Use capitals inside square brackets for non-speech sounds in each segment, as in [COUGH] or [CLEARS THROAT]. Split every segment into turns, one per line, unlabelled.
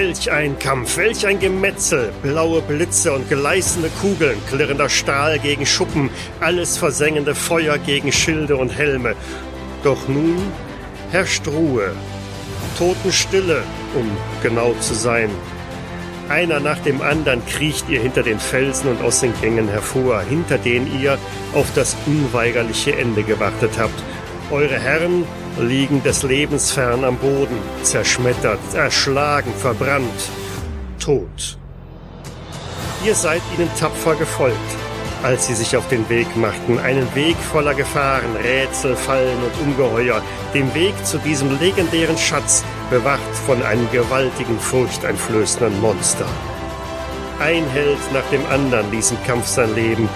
Welch ein Kampf, welch ein Gemetzel, blaue Blitze und gleißende Kugeln, klirrender Stahl gegen Schuppen, alles versengende Feuer gegen Schilde und Helme. Doch nun herrscht Ruhe, Totenstille, um genau zu sein. Einer nach dem anderen kriecht ihr hinter den Felsen und aus den Gängen hervor, hinter denen ihr auf das unweigerliche Ende gewartet habt. Eure Herren liegen des Lebens fern am Boden, zerschmettert, erschlagen, verbrannt, tot. Ihr seid ihnen tapfer gefolgt, als sie sich auf den Weg machten, einen Weg voller Gefahren, Rätsel, Fallen und Ungeheuer, den Weg zu diesem legendären Schatz, bewacht von einem gewaltigen, furchteinflößenden Monster. Ein Held nach dem anderen ließ im Kampf sein Leben,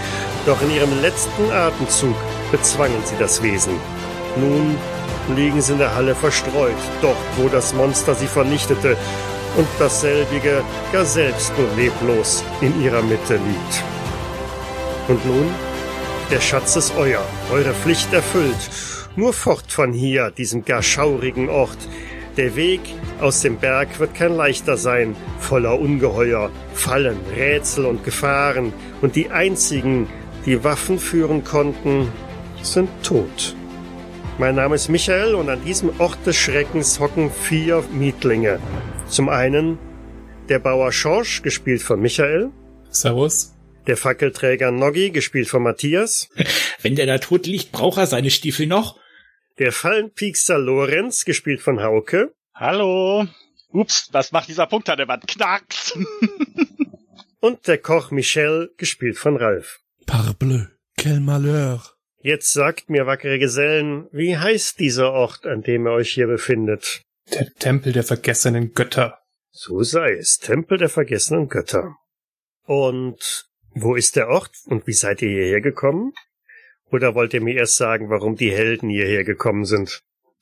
doch in ihrem letzten Atemzug bezwangen sie das Wesen. Nun liegen sie in der Halle verstreut, dort, wo das Monster sie vernichtete und dasselbige gar selbst nur leblos in ihrer Mitte liegt. Und nun? Der Schatz ist euer, eure Pflicht erfüllt. Nur fort von hier, diesem gar schaurigen Ort. Der Weg aus dem Berg wird kein leichter sein, voller Ungeheuer, Fallen, Rätsel und Gefahren, und die einzigen, die Waffen führen konnten, sind tot. Mein Name ist Michael und an diesem Ort des Schreckens hocken vier Mietlinge. Zum einen der Bauer Schorsch, gespielt von Michael.
Servus.
Der Fackelträger Noggi, gespielt von Matthias. [LAUGHS]
Wenn der da tot liegt, braucht er seine Stiefel noch.
Der Fallenpiekser Lorenz, gespielt von Hauke.
Hallo. Ups, was macht dieser Punkt an der Wand? Knacks. [LAUGHS]
Und der Koch Michel, gespielt von Ralf.
Parbleu, quel malheur.
Jetzt sagt mir, wackere Gesellen, wie heißt dieser Ort, an dem ihr euch hier befindet?
Der Tempel der vergessenen Götter.
So sei es, Tempel der vergessenen Götter. Und wo ist der Ort und wie seid ihr hierher gekommen? Oder wollt ihr mir erst sagen, warum die Helden hierher gekommen sind,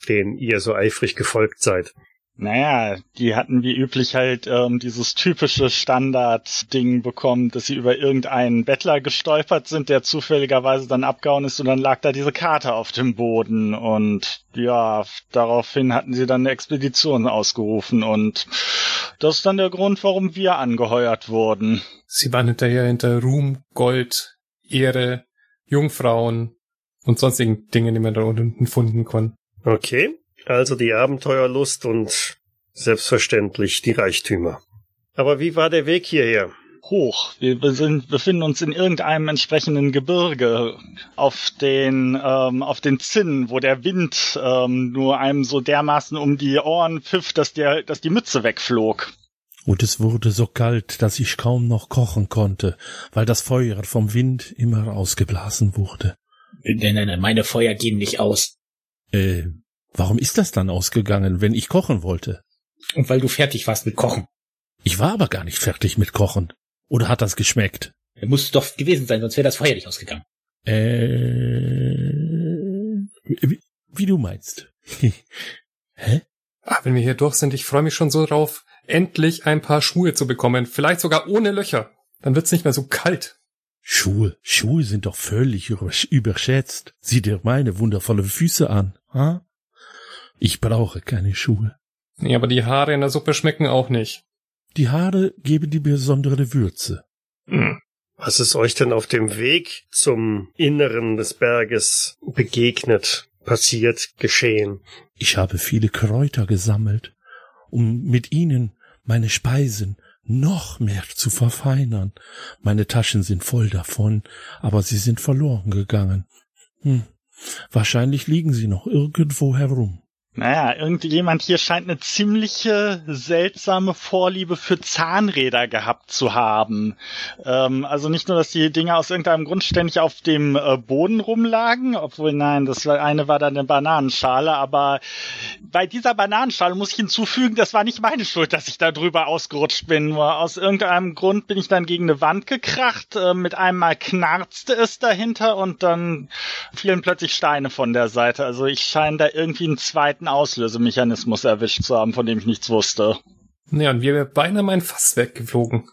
denen ihr so eifrig gefolgt seid?
Naja, die hatten wie üblich halt ähm, dieses typische Standard-Ding bekommen, dass sie über irgendeinen Bettler gestolpert sind, der zufälligerweise dann abgehauen ist und dann lag da diese Karte auf dem Boden und ja, daraufhin hatten sie dann eine Expedition ausgerufen und das ist dann der Grund, warum wir angeheuert wurden.
Sie waren hinterher hinter Ruhm, Gold, Ehre, Jungfrauen und sonstigen Dingen, die man da unten finden konnte.
Okay, also die Abenteuerlust und selbstverständlich die Reichtümer. Aber wie war der Weg hierher?
Hoch. Wir sind, befinden uns in irgendeinem entsprechenden Gebirge auf den ähm, auf den Zinnen, wo der Wind ähm, nur einem so dermaßen um die Ohren pfiff, dass der dass die Mütze wegflog.
Und es wurde so kalt, dass ich kaum noch kochen konnte, weil das Feuer vom Wind immer ausgeblasen wurde.
Nein, nein, nein, meine Feuer gehen nicht aus.
Äh, warum ist das dann ausgegangen, wenn ich kochen wollte?
Und weil du fertig warst mit Kochen.
Ich war aber gar nicht fertig mit Kochen. Oder hat das geschmeckt?
Er muss doch gewesen sein, sonst wäre das Feuer nicht ausgegangen.
Äh, wie, wie du meinst. [LAUGHS] Hä?
Ah, wenn wir hier durch sind, ich freue mich schon so drauf, endlich ein paar Schuhe zu bekommen. Vielleicht sogar ohne Löcher. Dann wird's nicht mehr so kalt.
Schuhe, Schuhe sind doch völlig überschätzt. Sieh dir meine wundervolle Füße an. Ha? Ich brauche keine Schuhe.
Nee, aber die Haare in der Suppe schmecken auch nicht.
Die Haare geben die besondere Würze.
Hm. Was ist euch denn auf dem Weg zum Inneren des Berges begegnet, passiert, geschehen?
Ich habe viele Kräuter gesammelt, um mit ihnen meine Speisen noch mehr zu verfeinern. Meine Taschen sind voll davon, aber sie sind verloren gegangen. Hm. Wahrscheinlich liegen sie noch irgendwo herum.
Naja, irgendjemand hier scheint eine ziemliche seltsame Vorliebe für Zahnräder gehabt zu haben. Ähm, also nicht nur, dass die Dinger aus irgendeinem Grund ständig auf dem äh, Boden rumlagen, obwohl nein, das eine war dann eine Bananenschale, aber bei dieser Bananenschale muss ich hinzufügen, das war nicht meine Schuld, dass ich da drüber ausgerutscht bin. Nur aus irgendeinem Grund bin ich dann gegen eine Wand gekracht, äh, mit einem Mal knarzte es dahinter und dann fielen plötzlich Steine von der Seite. Also ich scheine da irgendwie einen zweiten Auslösemechanismus erwischt zu haben, von dem ich nichts wusste.
Ja, und wir wären beinahe mein Fass weggeflogen.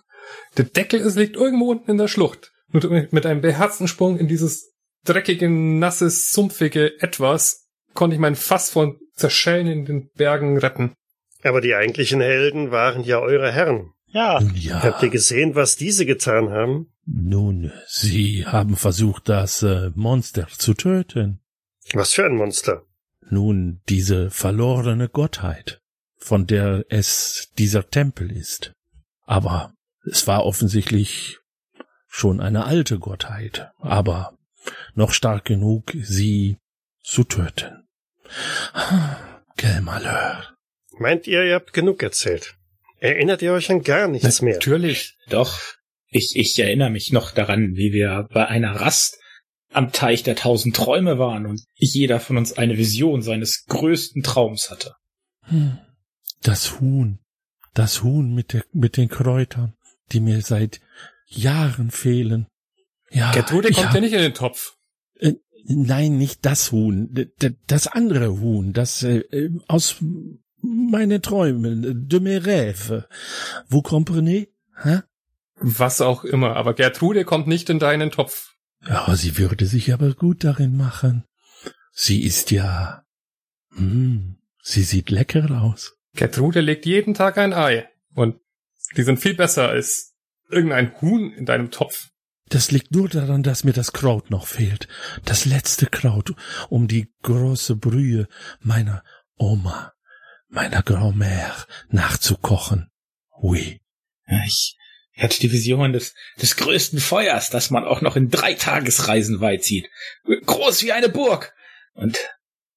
Der Deckel ist, liegt irgendwo unten in der Schlucht. Und mit einem beherzten Sprung in dieses dreckige, nasse, sumpfige Etwas konnte ich mein Fass von Zerschellen in den Bergen retten.
Aber die eigentlichen Helden waren ja eure Herren.
Ja,
ja.
Habt ihr gesehen, was diese getan haben?
Nun, Sie haben versucht, das äh, Monster zu töten.
Was für ein Monster?
Nun, diese verlorene Gottheit, von der es dieser Tempel ist. Aber es war offensichtlich schon eine alte Gottheit, aber noch stark genug, sie zu töten. Quel Malheur.
Meint ihr, ihr habt genug erzählt? Erinnert ihr euch an gar nichts mehr?
Natürlich.
Doch, ich, ich erinnere mich noch daran, wie wir bei einer Rast am Teich der tausend Träume waren und jeder von uns eine Vision seines größten Traums hatte.
Hm. Das Huhn, das Huhn mit, der, mit den Kräutern, die mir seit Jahren fehlen. Ja,
Gertrude kommt ja nicht in den Topf.
Äh, nein, nicht das Huhn, das andere Huhn, das äh, äh, aus meine Träume, de mes rêves. Vous comprenez? Hä?
Was auch immer, aber Gertrude kommt nicht in deinen Topf.
Ja, sie würde sich aber gut darin machen. Sie ist ja, hm, sie sieht lecker aus.
Gertrude legt jeden Tag ein Ei. Und die sind viel besser als irgendein Huhn in deinem Topf.
Das liegt nur daran, dass mir das Kraut noch fehlt. Das letzte Kraut, um die große Brühe meiner Oma, meiner Grand-Mère nachzukochen. Oui.
Ja, Ich hatte die Vision des, des größten Feuers, das man auch noch in drei Tagesreisen weit sieht. Groß wie eine Burg. Und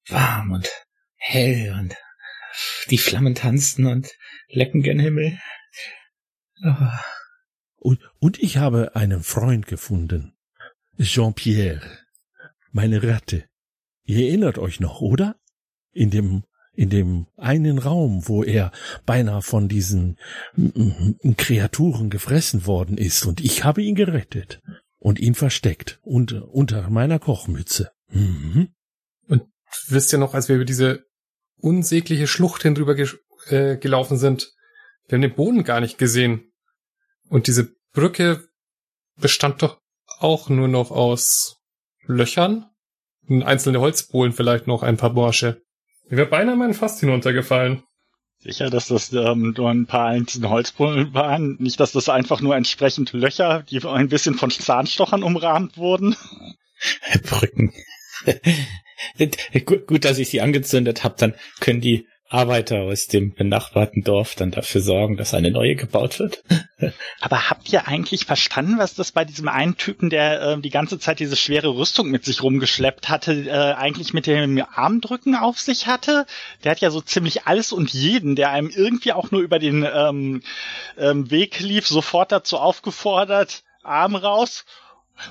warm und hell und die Flammen tanzten und lecken gen Himmel. Oh,
Und, und ich habe einen Freund gefunden. Jean-Pierre. Meine Ratte. Ihr erinnert euch noch, oder? In dem, in dem einen Raum, wo er beinahe von diesen mm, mm, Kreaturen gefressen worden ist und ich habe ihn gerettet und ihn versteckt unter, unter meiner Kochmütze. Mhm.
Wisst ihr noch, als wir über diese unsägliche Schlucht hinüber ge äh, gelaufen sind? Wir haben den Boden gar nicht gesehen. Und diese Brücke bestand doch auch nur noch aus Löchern? Und einzelne Holzbohlen vielleicht noch ein paar Borsche. Ich wäre beinahe meinen Fass hinuntergefallen.
sicher, dass das ähm, nur ein paar einzelne Holzbullen waren. Nicht, dass das einfach nur entsprechend Löcher, die ein bisschen von Zahnstochern umrahmt wurden. [LAUGHS]
Brücken. [LAUGHS] gut, gut, dass ich sie angezündet habe, dann können die Arbeiter aus dem benachbarten Dorf dann dafür sorgen, dass eine neue gebaut wird. [LAUGHS]
Aber habt ihr eigentlich verstanden, was das bei diesem einen Typen, der ähm, die ganze Zeit diese schwere Rüstung mit sich rumgeschleppt hatte, äh, eigentlich mit dem Armdrücken auf sich hatte? Der hat ja so ziemlich alles und jeden, der einem irgendwie auch nur über den ähm, ähm, Weg lief, sofort dazu aufgefordert, Arm raus.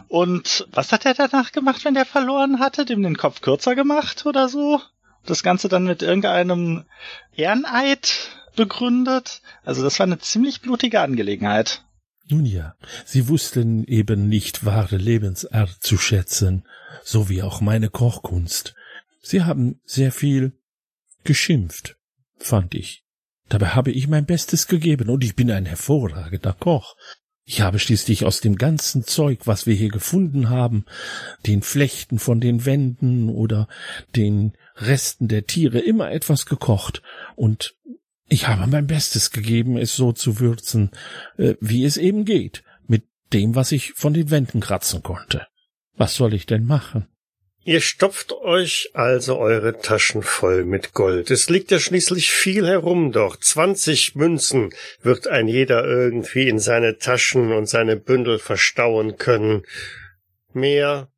Und was hat er danach gemacht, wenn der verloren hatte? Dem den Kopf kürzer gemacht oder so? Das Ganze dann mit irgendeinem Ehreneid begründet? Also das war eine ziemlich blutige Angelegenheit.
Nun ja, sie wussten eben nicht wahre Lebensart zu schätzen, so wie auch meine Kochkunst. Sie haben sehr viel geschimpft, fand ich. Dabei habe ich mein Bestes gegeben und ich bin ein hervorragender Koch. Ich habe schließlich aus dem ganzen Zeug, was wir hier gefunden haben, den Flechten von den Wänden oder den Resten der Tiere immer etwas gekocht und ich habe mein Bestes gegeben, es so zu würzen, äh, wie es eben geht, mit dem, was ich von den Wänden kratzen konnte. Was soll ich denn machen?
Ihr stopft euch also eure Taschen voll mit Gold. Es liegt ja schließlich viel herum dort. Zwanzig Münzen wird ein jeder irgendwie in seine Taschen und seine Bündel verstauen können. Mehr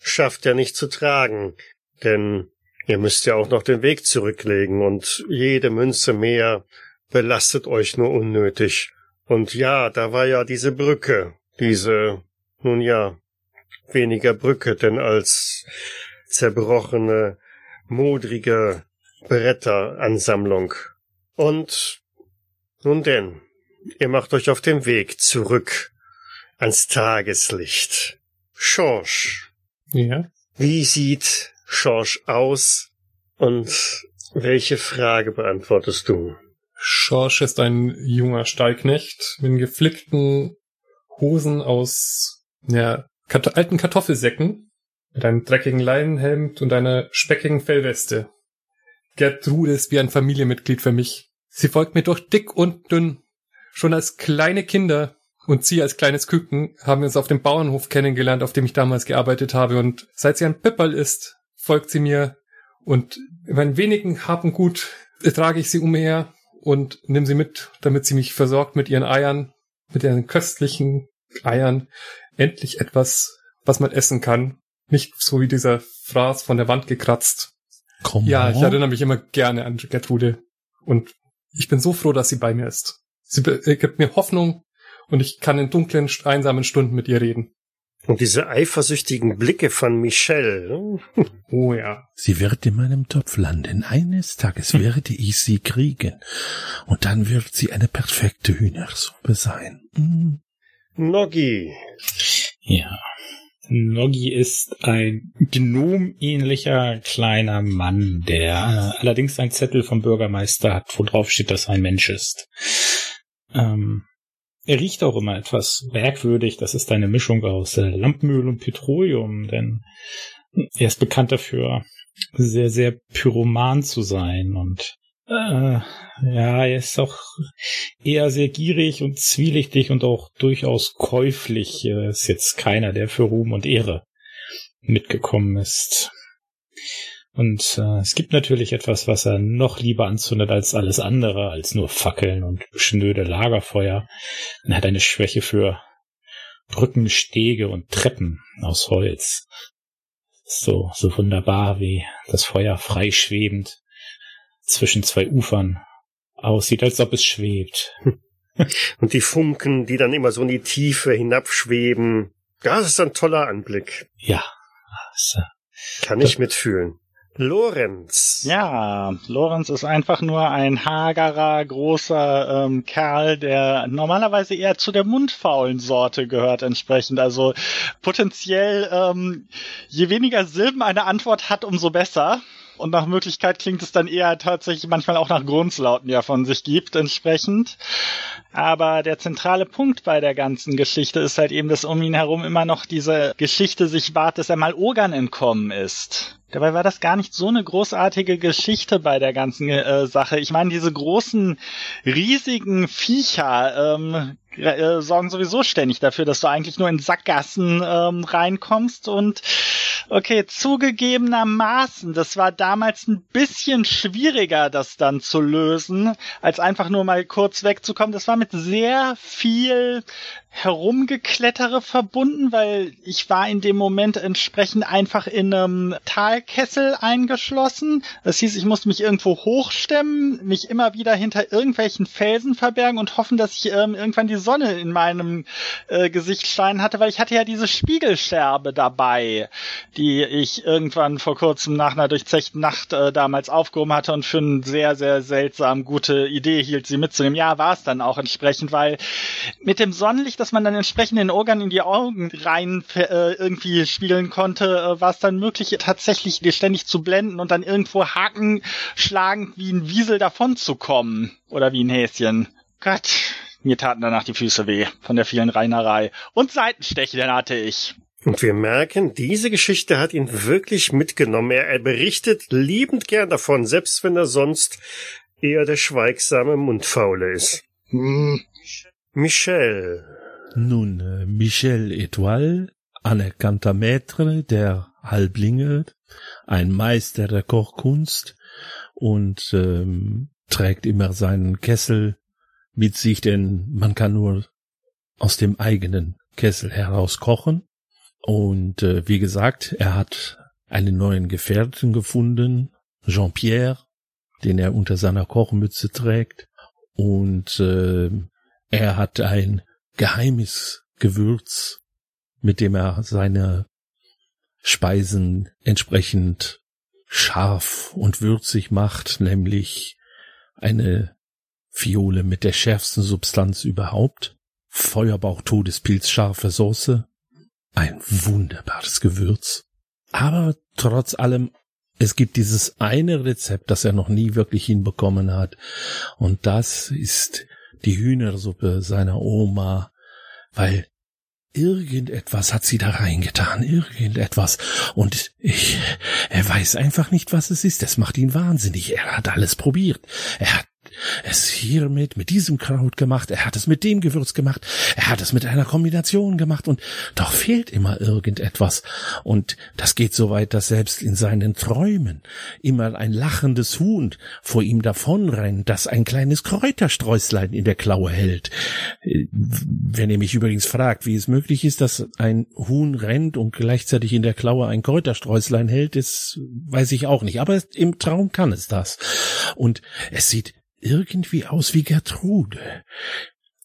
schafft er nicht zu tragen, denn ihr müsst ja auch noch den Weg zurücklegen und jede Münze mehr belastet euch nur unnötig. Und ja, da war ja diese Brücke, diese, nun ja, weniger Brücke denn als zerbrochene, modrige Bretteransammlung. Und nun denn, ihr macht euch auf den Weg zurück ans Tageslicht. Schorsch,
Ja.
wie sieht Schorsch aus und welche Frage beantwortest du?
Schorsch ist ein junger Stallknecht mit geflickten Hosen aus ja, Kat alten Kartoffelsäcken, mit einem dreckigen Leinenhemd und einer speckigen Fellweste. Gertrude ist wie ein Familienmitglied für mich. Sie folgt mir durch dick und dünn. Schon als kleine Kinder und sie als kleines Küken haben wir uns auf dem Bauernhof kennengelernt, auf dem ich damals gearbeitet habe. Und seit sie ein Pipperl ist, folgt sie mir. Und in meinen wenigen Haben gut trage ich sie umher und nehme sie mit, damit sie mich versorgt mit ihren Eiern, mit ihren köstlichen Eiern. Endlich etwas, was man essen kann. Nicht so wie dieser Fraß von der Wand gekratzt.
Komm
Ja, ich erinnere mich immer gerne an Gertrude. Und ich bin so froh, dass sie bei mir ist. Sie äh, gibt mir Hoffnung und ich kann in dunklen, einsamen Stunden mit ihr reden.
Und diese eifersüchtigen Blicke von Michelle. hm,
Oh ja.
Sie wird in meinem Topf landen. Eines Tages werde ich sie kriegen. Und dann wird sie eine perfekte Hühnersuppe sein.
Noggi.
Ja. Noggi ist ein gnomähnlicher kleiner Mann, der äh, allerdings einen Zettel vom Bürgermeister hat, wo drauf steht, dass er ein Mensch ist. Ähm, er riecht auch immer etwas merkwürdig. Das ist eine Mischung aus äh, Lampenöl und Petroleum, denn er ist bekannt dafür, sehr, sehr pyroman zu sein und äh, ja, er ist auch eher sehr gierig und zwielichtig und auch durchaus käuflich. Er ist jetzt keiner, der für Ruhm und Ehre mitgekommen ist. Und äh, es gibt natürlich etwas, was er noch lieber anzündet als alles andere, als nur Fackeln und schnöde Lagerfeuer. Er hat eine Schwäche für Brücken, Stege und Treppen aus Holz. So, so wunderbar wie das Feuer freischwebend zwischen zwei Ufern aussieht, als ob es schwebt. [LAUGHS]
Und die Funken, die dann immer so in die Tiefe hinabschweben. Das ist ein toller Anblick.
Ja, äh,
Kann ich mitfühlen. Lorenz.
Ja, Lorenz ist einfach nur ein hagerer, großer ähm, Kerl, der normalerweise eher zu der mundfaulen Sorte gehört entsprechend. Also potenziell, ähm, je weniger Silben eine Antwort hat, umso besser. Und nach Möglichkeit klingt es dann eher tatsächlich manchmal auch nach Grunzlauten, die er von sich gibt, entsprechend. Aber der zentrale Punkt bei der ganzen Geschichte ist halt eben, dass um ihn herum immer noch diese Geschichte sich wahrt, dass er mal Ogern entkommen ist. Dabei war das gar nicht so eine großartige Geschichte bei der ganzen äh, Sache. Ich meine, diese großen, riesigen Viecher ähm, äh, sorgen sowieso ständig dafür, dass du eigentlich nur in Sackgassen ähm, reinkommst und okay, zugegebenermaßen, das war damals ein bisschen schwieriger, das dann zu lösen, als einfach nur mal kurz wegzukommen. Das war mit sehr viel Herumgeklettere verbunden, weil ich war in dem Moment entsprechend einfach in einem Talkessel eingeschlossen. Das hieß, ich musste mich irgendwo hochstemmen, mich immer wieder hinter irgendwelchen Felsen verbergen und hoffen, dass ich ähm, irgendwann die Sonne in meinem äh, Gesicht scheinen hatte, weil ich hatte ja diese Spiegelscherbe dabei, die ich irgendwann vor kurzem nach einer durchzechten Nacht äh, damals aufgehoben hatte und für eine sehr, sehr seltsam gute Idee hielt, sie mitzunehmen. Ja, war es dann auch entsprechend, weil mit dem Sonnenlicht, dass man dann entsprechend den Organ in die Augen rein äh, irgendwie spiegeln konnte, äh, war es dann möglich, tatsächlich ständig zu blenden und dann irgendwo Haken schlagend wie ein Wiesel davon zu kommen. Oder wie ein Häschen. Gott, mir taten danach die Füße weh von der vielen Reinerei. Und Seitenstechen hatte ich.
Und wir merken, diese Geschichte hat ihn wirklich mitgenommen. Er, er berichtet liebend gern davon, selbst wenn er sonst eher der schweigsame Mundfaule ist.
Hm.
Michel.
Nun, äh, Michel Etoile, anerkannter Maître der Halblinge, ein Meister der Kochkunst und ähm, trägt immer seinen Kessel mit sich, denn man kann nur aus dem eigenen Kessel heraus kochen. Und äh, wie gesagt, er hat einen neuen Gefährten gefunden, Jean-Pierre, den er unter seiner Kochmütze trägt. Und äh, er hat ein geheimes Gewürz, mit dem er seine Speisen entsprechend scharf und würzig macht, nämlich eine Fiole mit der schärfsten Substanz überhaupt, Feuerbauch Todespilz scharfe Soße, ein wunderbares Gewürz. Aber trotz allem, es gibt dieses eine Rezept, das er noch nie wirklich hinbekommen hat, und das ist die Hühnersuppe seiner Oma, weil irgendetwas hat sie da reingetan, irgendetwas. Und ich, er weiß einfach nicht, was es ist. Das macht ihn wahnsinnig. Er hat alles probiert. Er hat es hiermit, mit diesem Kraut gemacht, er hat es mit dem Gewürz gemacht, er hat es mit einer Kombination gemacht und doch fehlt immer irgendetwas. Und das geht so weit, dass selbst in seinen Träumen immer ein lachendes Huhn vor ihm davonrennt, das ein kleines Kräutersträuslein in der Klaue hält. Wenn ihr mich übrigens fragt, wie es möglich ist, dass ein Huhn rennt und gleichzeitig in der Klaue ein Kräutersträuslein hält, das weiß ich auch nicht. Aber im Traum kann es das. Und es sieht irgendwie aus wie Gertrude.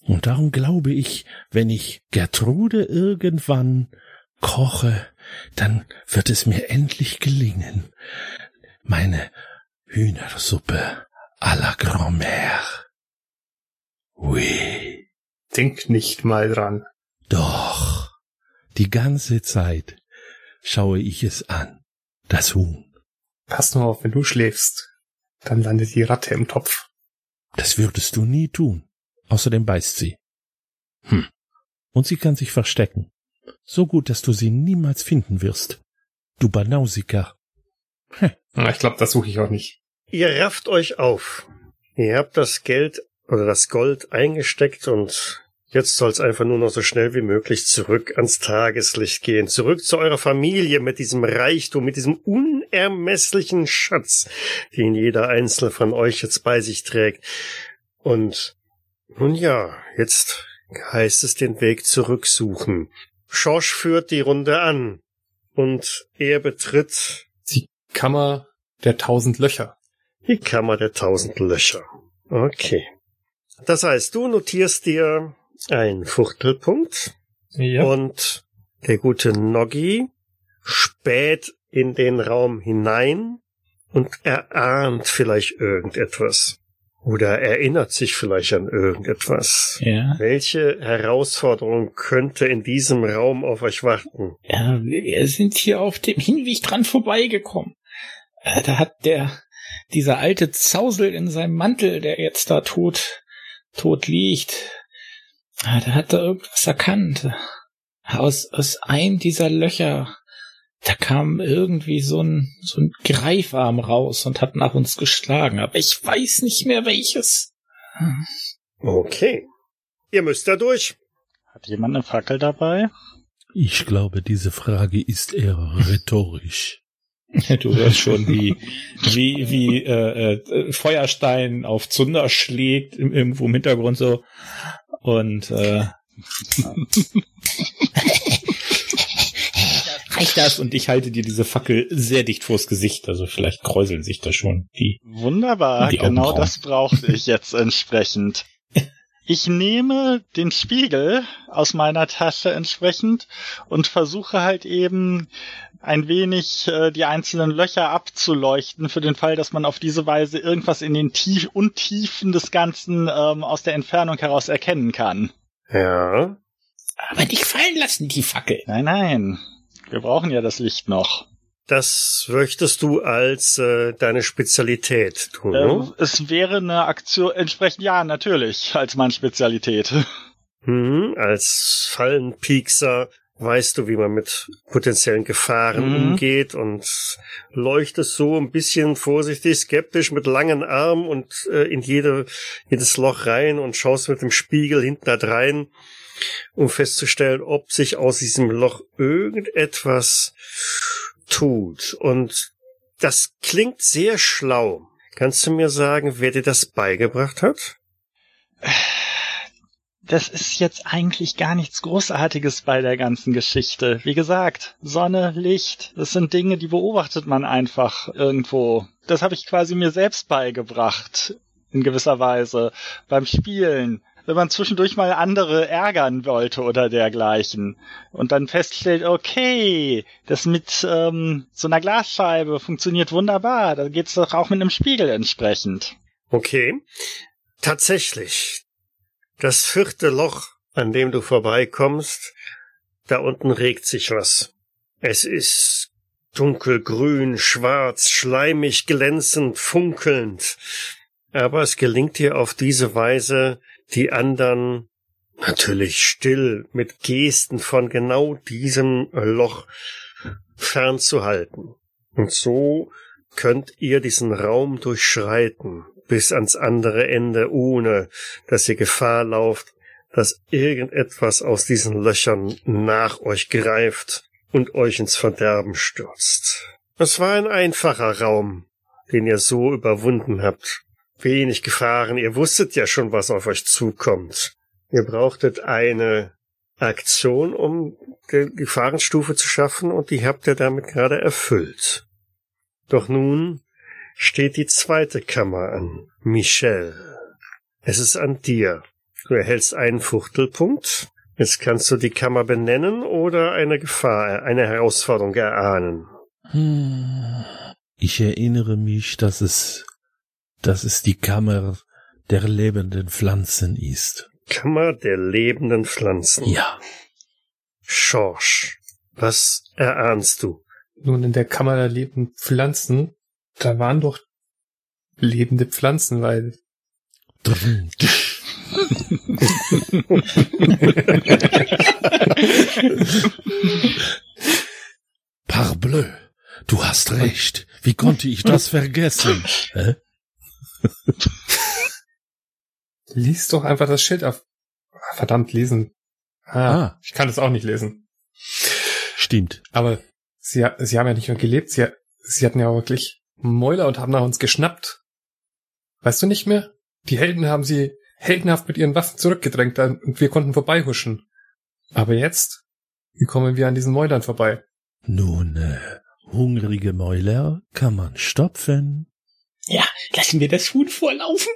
Und darum glaube ich, wenn ich Gertrude irgendwann koche, dann wird es mir endlich gelingen, meine Hühnersuppe à la Grand-Mère. Oui.
Denk nicht mal dran.
Doch. Die ganze Zeit schaue ich es an. Das Huhn.
Pass nur auf, wenn du schläfst. Dann landet die Ratte im Topf.
Das würdest du nie tun. Außerdem beißt sie. Hm. Und sie kann sich verstecken. So gut, dass du sie niemals finden wirst. Du Banausiker.
Hm. Ich glaube, das suche ich auch nicht.
Ihr rafft euch auf. Ihr habt das Geld oder das Gold eingesteckt und jetzt soll's einfach nur noch so schnell wie möglich zurück ans Tageslicht gehen. Zurück zu eurer Familie mit diesem Reichtum, mit diesem unermesslichen Schatz, den jeder einzelne von euch jetzt bei sich trägt. Und nun ja, jetzt heißt es den Weg zurücksuchen. Schorsch führt die Runde an und er betritt
Die Kammer der tausend Löcher.
die Kammer der tausend Löcher. Okay. Das heißt, du notierst dir einen Fuchtelpunkt
Ja.
und der gute Noggi späht in den Raum hinein und erahnt vielleicht irgendetwas. Oder erinnert sich vielleicht an irgendetwas.
Ja.
Welche Herausforderung könnte in diesem Raum auf euch warten?
Ja, wir sind hier auf dem Hinweg dran vorbeigekommen. Äh, Da hat der, dieser alte Zausel in seinem Mantel, der jetzt da tot, tot liegt, äh, der hat da irgendwas erkannt. Aus, aus einem dieser Löcher, da kam irgendwie so ein, so ein Greifarm raus und hat nach uns geschlagen, aber ich weiß nicht mehr welches.
Okay. Ihr müsst da durch.
Hat jemand eine Fackel dabei?
Ich glaube, diese Frage ist eher rhetorisch. [LAUGHS]
Du hörst schon, wie, wie, wie äh, äh, Feuerstein auf Zunder schlägt, im, irgendwo im Hintergrund so. Und äh, [LAUGHS] reicht das? Und ich halte dir diese Fackel sehr dicht vors Gesicht. Also vielleicht kräuseln sich da schon die.
Wunderbar,
Die
genau das brauchte ich jetzt entsprechend. [LAUGHS] Ich nehme den Spiegel aus meiner Tasche entsprechend und versuche halt eben ein wenig äh, die einzelnen Löcher abzuleuchten für den Fall, dass man auf diese Weise irgendwas in den Tief Untiefen des Ganzen ähm, aus der Entfernung heraus erkennen kann.
Ja.
Aber nicht fallen lassen, die Fackel.
Nein, nein. Wir brauchen ja das Licht noch.
Das möchtest du als äh, deine Spezialität tun,
Äh,
ne?
es wäre eine Aktion entsprechend, ja, natürlich, als meine Spezialität. [LAUGHS]
Hm, als Fallenpiekser weißt du, wie man mit potenziellen Gefahren
Mhm.
umgeht und leuchtest so ein bisschen vorsichtig, skeptisch mit langen Armen und äh, in jede, jedes Loch rein und schaust mit dem Spiegel hinten da rein, um festzustellen, ob sich aus diesem Loch irgendetwas tut. Und das klingt sehr schlau. Kannst du mir sagen, wer dir das beigebracht hat?
Das ist jetzt eigentlich gar nichts Großartiges bei der ganzen Geschichte. Wie gesagt, Sonne, Licht, das sind Dinge, die beobachtet man einfach irgendwo. Das habe ich quasi mir selbst beigebracht, in gewisser Weise, beim Spielen. Wenn man zwischendurch mal andere ärgern wollte oder dergleichen. Und dann feststellt, okay, das mit ähm, so einer Glasscheibe funktioniert wunderbar. Da geht's doch auch mit einem Spiegel entsprechend.
Okay. Tatsächlich. Das vierte Loch, an dem du vorbeikommst, da unten regt sich was. Es ist dunkelgrün, schwarz, schleimig, glänzend, funkelnd. Aber es gelingt dir auf diese Weise, die anderen natürlich still mit Gesten von genau diesem Loch fernzuhalten. Und so könnt ihr diesen Raum durchschreiten. bis ans andere Ende, ohne dass ihr Gefahr lauft, dass irgendetwas aus diesen Löchern nach euch greift und euch ins Verderben stürzt. Es war ein einfacher Raum, den ihr so überwunden habt. Wenig Gefahren, ihr wusstet ja schon, was auf euch zukommt. Ihr brauchtet eine Aktion, um die Gefahrenstufe zu schaffen, und die habt ihr damit gerade erfüllt. Doch nun steht die zweite Kammer an. Michel. Es ist an dir. Du erhältst einen Fuchtelpunkt. Jetzt kannst du die Kammer benennen oder eine Gefahr, eine Herausforderung erahnen.
Hm. Ich erinnere mich, dass es, dass es die Kammer der lebenden Pflanzen ist.
Kammer der lebenden Pflanzen.
Ja.
Schorsch, was erahnst du?
Nun, in der Kammer der lebenden Pflanzen, da waren doch lebende Pflanzen, weil
Parbleu, du hast recht. Wie konnte ich das vergessen? [LAUGHS]
Lies doch einfach das Schild auf. Ah, Verdammt, lesen. Ah,
Ah.
ich kann das auch nicht lesen.
Stimmt.
Aber sie, sie haben ja nicht nur gelebt, sie, sie hatten ja wirklich Mäuler und haben nach uns geschnappt. Weißt du nicht mehr? Die Helden haben sie heldenhaft mit ihren Waffen zurückgedrängt und wir konnten vorbeihuschen. Aber jetzt, wie kommen wir an diesen Mäulern vorbei?
Nun, äh, hungrige Mäuler kann man stopfen.
Ja, lassen wir das Huhn vorlaufen?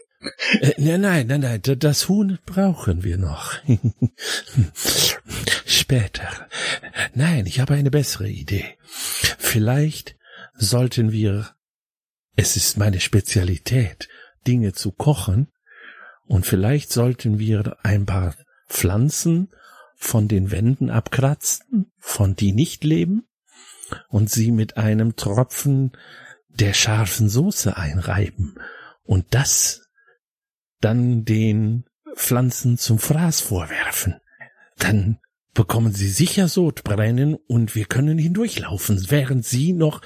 Äh, nein, nein, nein, das Huhn brauchen wir noch. [LAUGHS] Später. Nein, ich habe eine bessere Idee. Vielleicht sollten wir, es ist meine Spezialität, Dinge zu kochen, und vielleicht sollten wir ein paar Pflanzen von den Wänden abkratzen, von die nicht leben, und sie mit einem Tropfen der scharfen Soße einreiben. Und das dann den Pflanzen zum Fraß vorwerfen. Dann bekommen sie sicher Sodbrennen und wir können hindurchlaufen, während sie noch,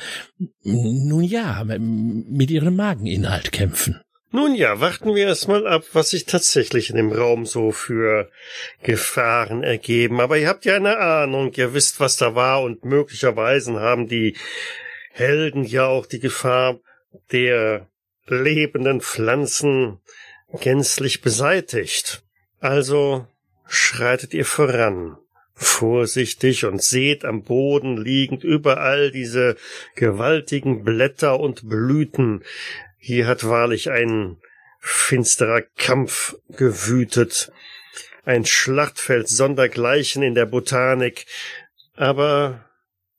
nun ja, mit ihrem Mageninhalt kämpfen.
Nun ja, warten wir erstmal ab, was sich tatsächlich in dem Raum so für Gefahren ergeben. Aber ihr habt ja eine Ahnung, ihr wisst, was da war und möglicherweise haben die Helden ja auch die Gefahr der lebenden Pflanzen gänzlich beseitigt. Also schreitet ihr voran, vorsichtig und seht am Boden liegend überall diese gewaltigen Blätter und Blüten. Hier hat wahrlich ein finsterer Kampf gewütet, ein Schlachtfeld sondergleichen in der Botanik, aber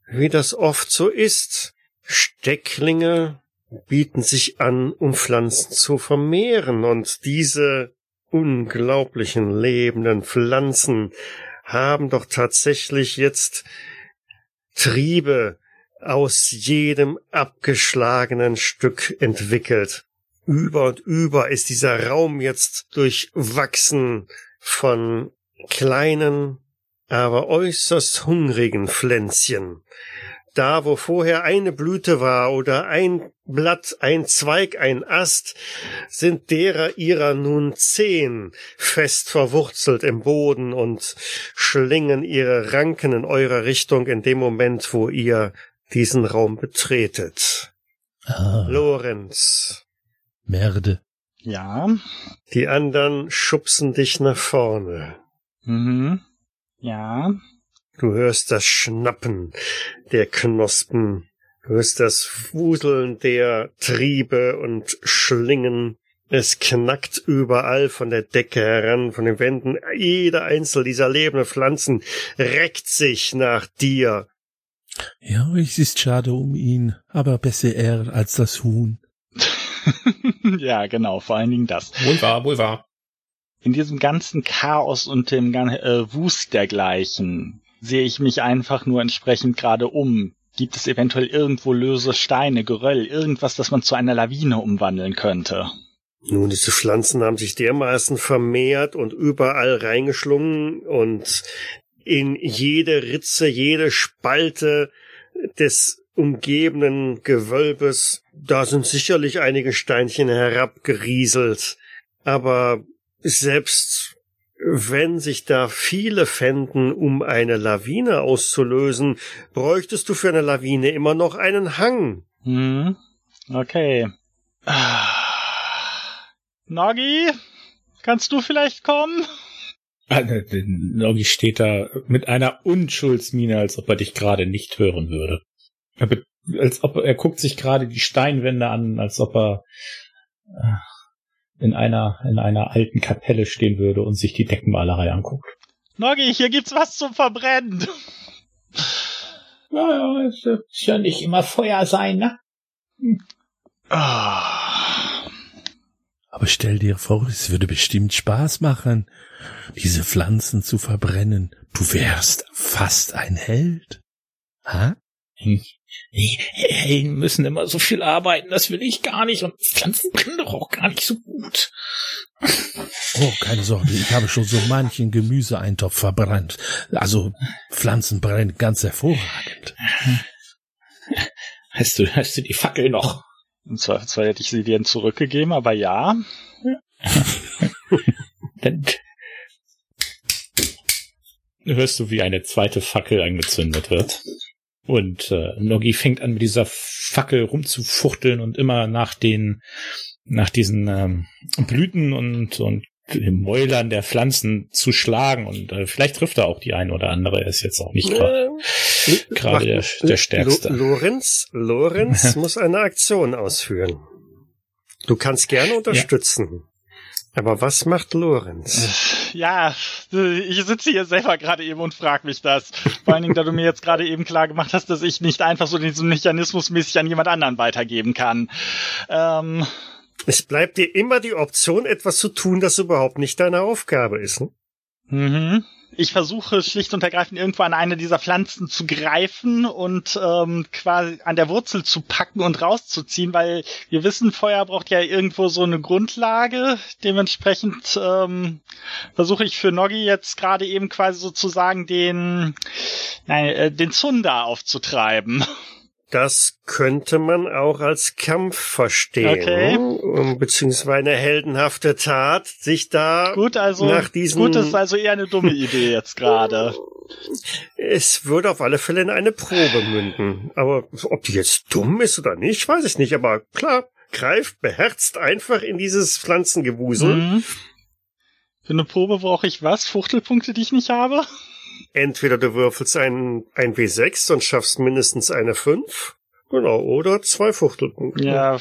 wie das oft so ist, Stecklinge bieten sich an, um Pflanzen zu vermehren, und diese unglaublichen lebenden Pflanzen haben doch tatsächlich jetzt Triebe aus jedem abgeschlagenen Stück entwickelt. Über und über ist dieser Raum jetzt durchwachsen von kleinen, aber äußerst hungrigen Pflänzchen. Da, wo vorher eine Blüte war oder ein Blatt, ein Zweig, ein Ast, sind derer ihrer nun zehn fest verwurzelt im Boden und schlingen ihre Ranken in eurer Richtung in dem Moment, wo ihr diesen Raum betretet.
Ah,
Lorenz,
Merde.
Ja.
die anderen schubsen dich nach vorne.
Mhm. Ja.
Du hörst das Schnappen der Knospen, du hörst das Wuseln der Triebe und Schlingen. Es knackt überall von der Decke heran, von den Wänden. Jeder einzelne dieser lebenden Pflanzen reckt sich nach dir.
Ja, es ist schade um ihn, aber besser er als das Huhn. [LAUGHS]
ja, genau, vor allen Dingen das.
Wohl wahr, wohl wahr.
In diesem ganzen Chaos und dem äh, Wust dergleichen sehe ich mich einfach nur entsprechend gerade um. Gibt es eventuell irgendwo löse Steine, Geröll, irgendwas, das man zu einer Lawine umwandeln könnte?
Nun, diese Pflanzen haben sich dermaßen vermehrt und überall reingeschlungen und in jede Ritze, jede Spalte des umgebenden Gewölbes. Da sind sicherlich einige Steinchen herabgerieselt, aber selbst wenn sich da viele fänden, um eine Lawine auszulösen, bräuchtest du für eine Lawine immer noch einen Hang.
Hm. Okay. Noggi, kannst du vielleicht kommen?
Noggi steht da mit einer Unschuldsmiene, als ob er dich gerade nicht hören würde. Als ob er guckt sich gerade die Steinwände an, als ob er in einer, in einer alten Kapelle stehen würde und sich die Deckenmalerei anguckt.
Noggi, hier gibt's was zum Verbrennen.
Ja, ja, es wird ja nicht immer Feuer sein, ne?
Ah.
Aber stell dir vor, es würde bestimmt Spaß machen, diese Pflanzen zu verbrennen. Du wärst fast ein Held. Ha?
Die Helden müssen immer so viel arbeiten, das will ich gar nicht. Und Pflanzen brennen doch auch gar nicht so gut.
Oh, keine Sorge, ich habe schon so manchen Gemüseeintopf verbrannt. Also Pflanzen brennen ganz hervorragend.
Hast du, hast du die Fackel noch?
Und zwar, zwar hätte ich sie dir zurückgegeben, aber ja.
Dann hörst du, wie eine zweite Fackel angezündet wird. Und äh, Nogi fängt an, mit dieser Fackel rumzufuchteln und immer nach den, nach diesen ähm, Blüten und, und Mäulern der Pflanzen zu schlagen. Und äh, vielleicht trifft er auch die eine oder andere. Er ist jetzt auch nicht gerade
Äh,
der, der Stärkste.
Lo Lorenz, Lorenz [LAUGHS] muss eine Aktion ausführen. Du kannst gerne unterstützen. Aber was macht Lorenz?
Ja, ich sitze hier selber gerade eben und frage mich das. Vor allen Dingen, da du mir jetzt gerade eben klar gemacht hast, dass ich nicht einfach so diesen Mechanismus mäßig an jemand anderen weitergeben kann. Ähm,
Es bleibt dir immer die Option, etwas zu tun, das überhaupt nicht deine Aufgabe ist. Ne?
mhm. Ich versuche schlicht und ergreifend irgendwo an eine dieser Pflanzen zu greifen und ähm, quasi an der Wurzel zu packen und rauszuziehen, weil wir wissen, Feuer braucht ja irgendwo so eine Grundlage. Dementsprechend ähm, versuche ich für Noggi jetzt gerade eben quasi sozusagen den, nein, äh, den Zunder aufzutreiben. [LAUGHS]
Das könnte man auch als Kampf verstehen.
Okay.
Beziehungsweise eine heldenhafte Tat, sich da
Gut, also
nach diesen
gut, das ist also eher eine dumme Idee jetzt gerade. [LAUGHS]
Es würde auf alle Fälle in eine Probe münden. Aber ob die jetzt dumm ist oder nicht, weiß ich nicht. Aber klar, greift beherzt einfach in dieses Pflanzengewusel.
Mhm. Für eine Probe brauche ich was? Fuchtelpunkte, die ich nicht habe?
Entweder du würfelst ein, ein W6 und schaffst mindestens eine 5. Genau, oder zwei Fuchtelpunkte.
Ja,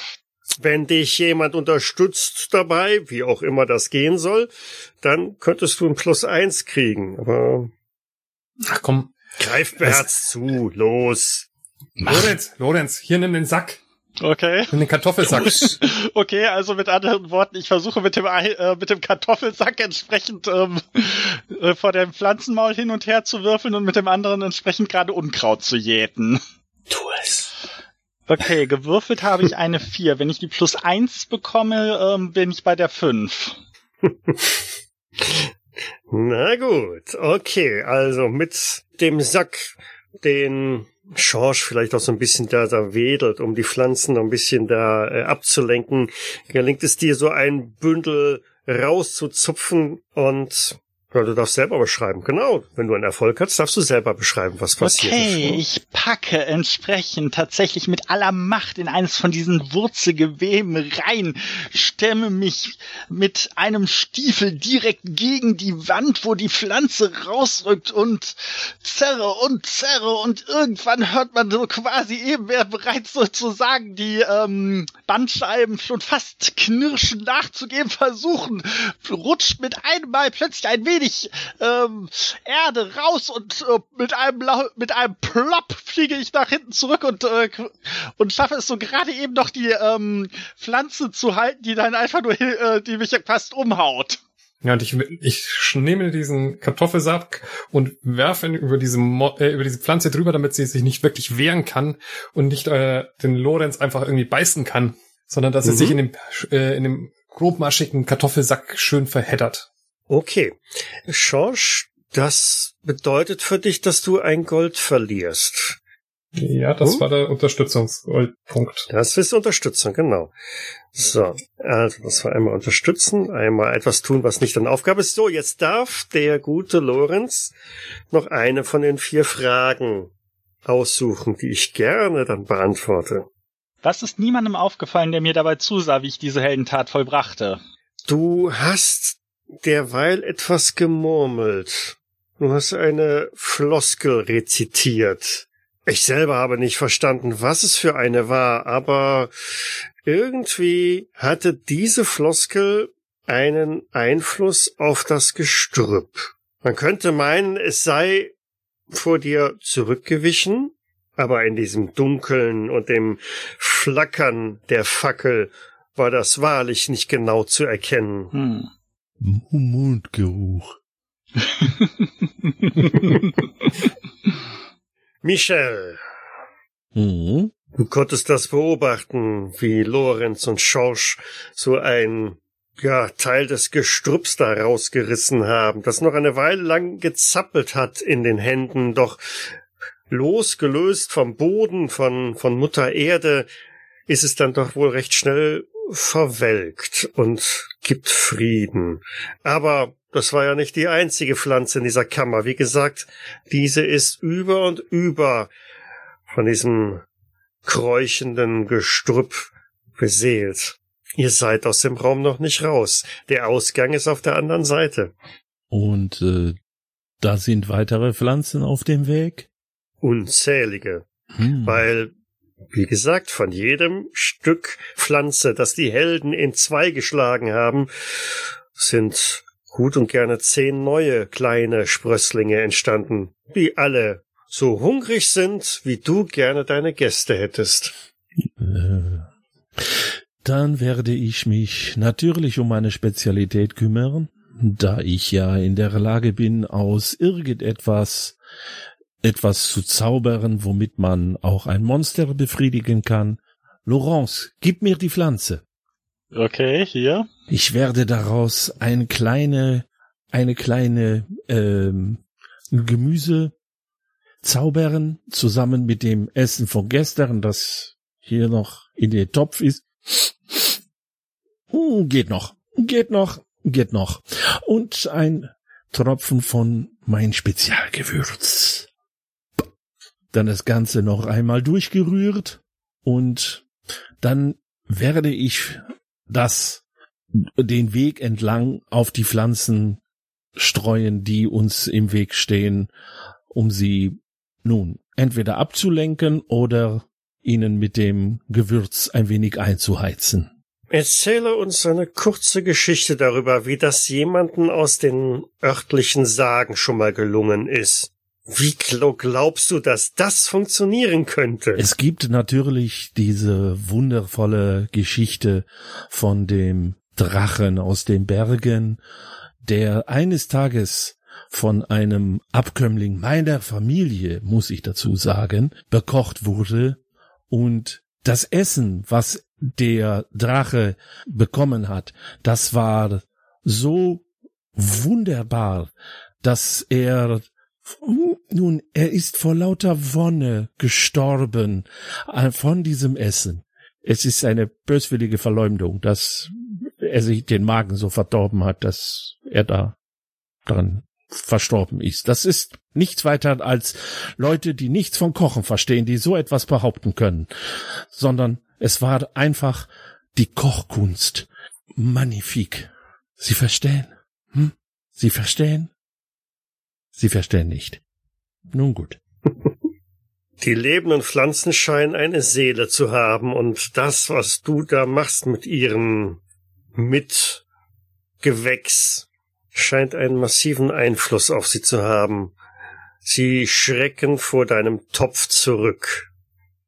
Wenn dich jemand unterstützt dabei, wie auch immer das gehen soll, dann könntest du ein Plus eins kriegen. Aber
Ach komm,
greif beherzt zu, los.
Lorenz, Lorenz, hier nimm den Sack.
Okay.
Nimm den Kartoffelsack. [LAUGHS]
Okay, also mit anderen Worten, ich versuche mit dem, äh, mit dem Kartoffelsack entsprechend ähm, äh, vor dem Pflanzenmaul hin und her zu würfeln und mit dem anderen entsprechend gerade Unkraut zu jäten.
Tu es.
Okay, gewürfelt habe ich eine 4. Wenn ich die plus 1 bekomme, ähm, bin ich bei der 5. [LAUGHS]
Na gut, okay, also mit dem Sack, den Schorsch vielleicht auch so ein bisschen da, da wedelt, um die Pflanzen noch ein bisschen da äh, abzulenken, gelingt es dir so ein Bündel rauszuzupfen und ja, du darfst selber beschreiben. Genau, wenn du einen Erfolg hast, darfst du selber beschreiben, was passiert
Okay,
ist. ne?
ich packe entsprechend tatsächlich mit aller Macht in eines von diesen Wurzelgeweben rein, stemme mich mit einem Stiefel direkt gegen die Wand, wo die Pflanze rausrückt und zerre und zerre und irgendwann hört man so quasi eben wer bereits sozusagen die ähm, Bandscheiben schon fast knirschen nachzugeben versuchen, rutscht mit einem Mal plötzlich ein wenig ähm, Erde raus und äh, mit einem Lau mit einem Plop fliege ich nach hinten zurück und äh, und schaffe es so gerade eben noch die ähm, Pflanze zu halten, die dann einfach nur äh, die mich fast umhaut.
Ja, und ich, ich nehme diesen Kartoffelsack und werfe ihn über diese, Mo äh, über diese Pflanze drüber, damit sie sich nicht wirklich wehren kann und nicht äh, den Lorenz einfach irgendwie beißen kann, sondern dass er
Mhm.
sich in dem, äh, in dem grobmaschigen Kartoffelsack schön verheddert.
Okay. Schorsch, das bedeutet für dich, dass du ein Gold verlierst.
Ja, das
Hm?
war der Unterstützungspunkt.
Das ist Unterstützung, genau. So, also das war einmal unterstützen, einmal etwas tun, was nicht deine Aufgabe ist. So, jetzt darf der gute Lorenz noch eine von den vier Fragen aussuchen, die ich gerne dann beantworte.
Was ist niemandem aufgefallen, der mir dabei zusah, wie ich diese Heldentat vollbrachte?
Du hast derweil etwas gemurmelt. Du hast eine Floskel rezitiert. Ich selber habe nicht verstanden, was es für eine war, aber irgendwie hatte diese Floskel einen Einfluss auf das Gestrüpp. Man könnte meinen, es sei vor dir zurückgewichen, aber in diesem Dunkeln und dem Flackern der Fackel war das wahrlich nicht genau zu erkennen.
Hm.
Mundgeruch. [LAUGHS]
Michel,
Hm?
du konntest das beobachten, wie Lorenz und Schorsch so ein ja, Teil des Gestrüpps da rausgerissen haben, das noch eine Weile lang gezappelt hat in den Händen, doch losgelöst vom Boden, von, von Mutter Erde, ist es dann doch wohl recht schnell verwelkt und gibt Frieden. Aber das war ja nicht die einzige Pflanze in dieser Kammer. Wie gesagt, diese ist über und über von diesem kräuchenden Gestrüpp beseelt. Ihr seid aus dem Raum noch nicht raus. Der Ausgang ist auf der anderen Seite.
Und äh, da sind weitere Pflanzen auf dem Weg.
Unzählige.
Hm.
Weil, wie gesagt, von jedem Stück Pflanze, das die Helden in zwei geschlagen haben, sind gut und gerne zehn neue kleine Sprösslinge entstanden, die alle so hungrig sind, wie du gerne deine Gäste hättest.
Äh, Dann werde ich mich natürlich um meine Spezialität kümmern, da ich ja in der Lage bin, aus irgendetwas etwas zu zaubern, womit man auch ein Monster befriedigen kann. Laurence, gib mir die Pflanze.
Okay, hier.
Ich werde daraus eine kleine, eine kleine ähm, Gemüse zaubern, zusammen mit dem Essen von gestern, das hier noch in den Topf ist. Hm, geht noch, geht noch, geht noch. Und ein Tropfen von mein Spezialgewürz. Dann das Ganze noch einmal durchgerührt und dann werde ich das den Weg entlang auf die Pflanzen streuen, die uns im Weg stehen, um sie nun entweder abzulenken oder ihnen mit dem Gewürz ein wenig einzuheizen.
Erzähle uns eine kurze Geschichte darüber, wie das jemanden aus den örtlichen Sagen schon mal gelungen ist. Wie gl- glaubst du, dass das funktionieren könnte?
Es gibt natürlich diese wundervolle Geschichte von dem Drachen aus den Bergen, der eines Tages von einem Abkömmling meiner Familie, muss ich dazu sagen, bekocht wurde und das Essen, was der Drache bekommen hat, das war so wunderbar, dass er nun, er ist vor lauter Wonne gestorben äh, von diesem Essen. Es ist eine böswillige Verleumdung, dass er sich den Magen so verdorben hat, dass er da dran verstorben ist. Das ist nichts weiter als Leute, die nichts von Kochen verstehen, die so etwas behaupten können, sondern es war einfach die Kochkunst. Magnifik. Sie verstehen? Hm? Sie verstehen? Sie verstehen nicht. Nun gut. [LAUGHS]
Die lebenden Pflanzen scheinen eine Seele zu haben und das, was du da machst mit ihrem Mitgewächs, scheint einen massiven Einfluss auf sie zu haben. Sie schrecken vor deinem Topf zurück.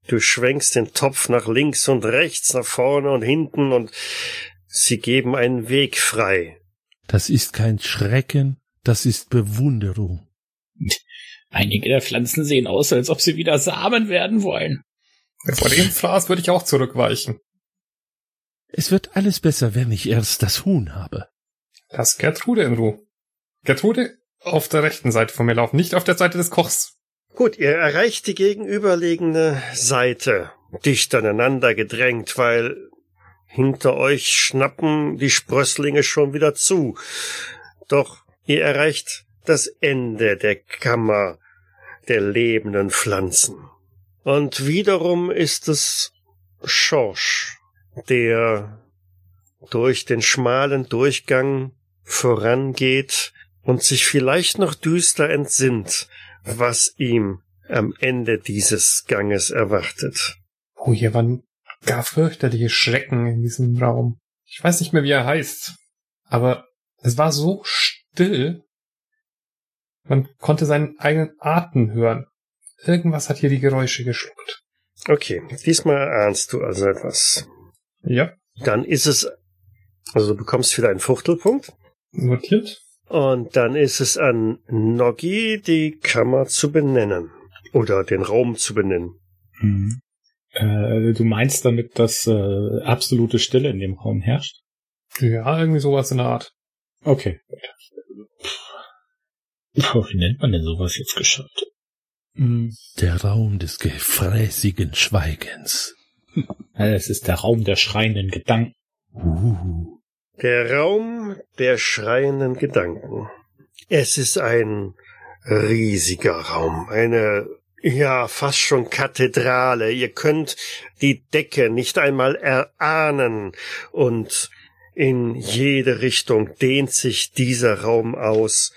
Du schwenkst den Topf nach links und rechts, nach vorne und hinten und sie geben einen Weg frei.
Das ist kein Schrecken, das ist Bewunderung.
Einige der Pflanzen sehen aus, als ob sie wieder Samen werden wollen.
Vor dem Fraß würde ich auch zurückweichen.
Es wird alles besser, wenn ich erst das Huhn habe.
Lass Gertrude in Ruhe. Gertrude auf der rechten Seite von mir laufen, nicht auf der Seite des Kochs.
Gut, ihr erreicht die gegenüberliegende Seite, dicht aneinander gedrängt, weil hinter euch schnappen die Sprösslinge schon wieder zu. Doch ihr erreicht das Ende der Kammer der lebenden Pflanzen. Und wiederum ist es Schorsch, der durch den schmalen Durchgang vorangeht und sich vielleicht noch düster entsinnt, was ihm am Ende dieses Ganges erwartet.
Oh, hier waren gar fürchterliche Schrecken in diesem Raum. Ich weiß nicht mehr, wie er heißt, aber es war so. Man konnte seinen eigenen Atem hören. Irgendwas hat hier die Geräusche geschluckt.
Okay, diesmal ahnst du also etwas.
Ja,
Dann ist es, also du bekommst wieder einen Fuchtelpunkt.
notiert.
Und dann ist es an Noggi, die Kammer zu benennen. Oder den Raum zu benennen.
Mhm. Äh, du meinst damit, dass äh, absolute Stille in dem Raum herrscht?
Ja, irgendwie sowas in der Art.
Okay. Puh, wie nennt man denn sowas jetzt geschafft? Mhm.
Der Raum des gefräßigen Schweigens.
Es ist der Raum der schreienden Gedanken.
Uh,
Der Raum der schreienden Gedanken. Es ist ein riesiger Raum, eine, ja, fast schon Kathedrale. Ihr könnt die Decke nicht einmal erahnen und in jede Richtung dehnt sich dieser Raum aus,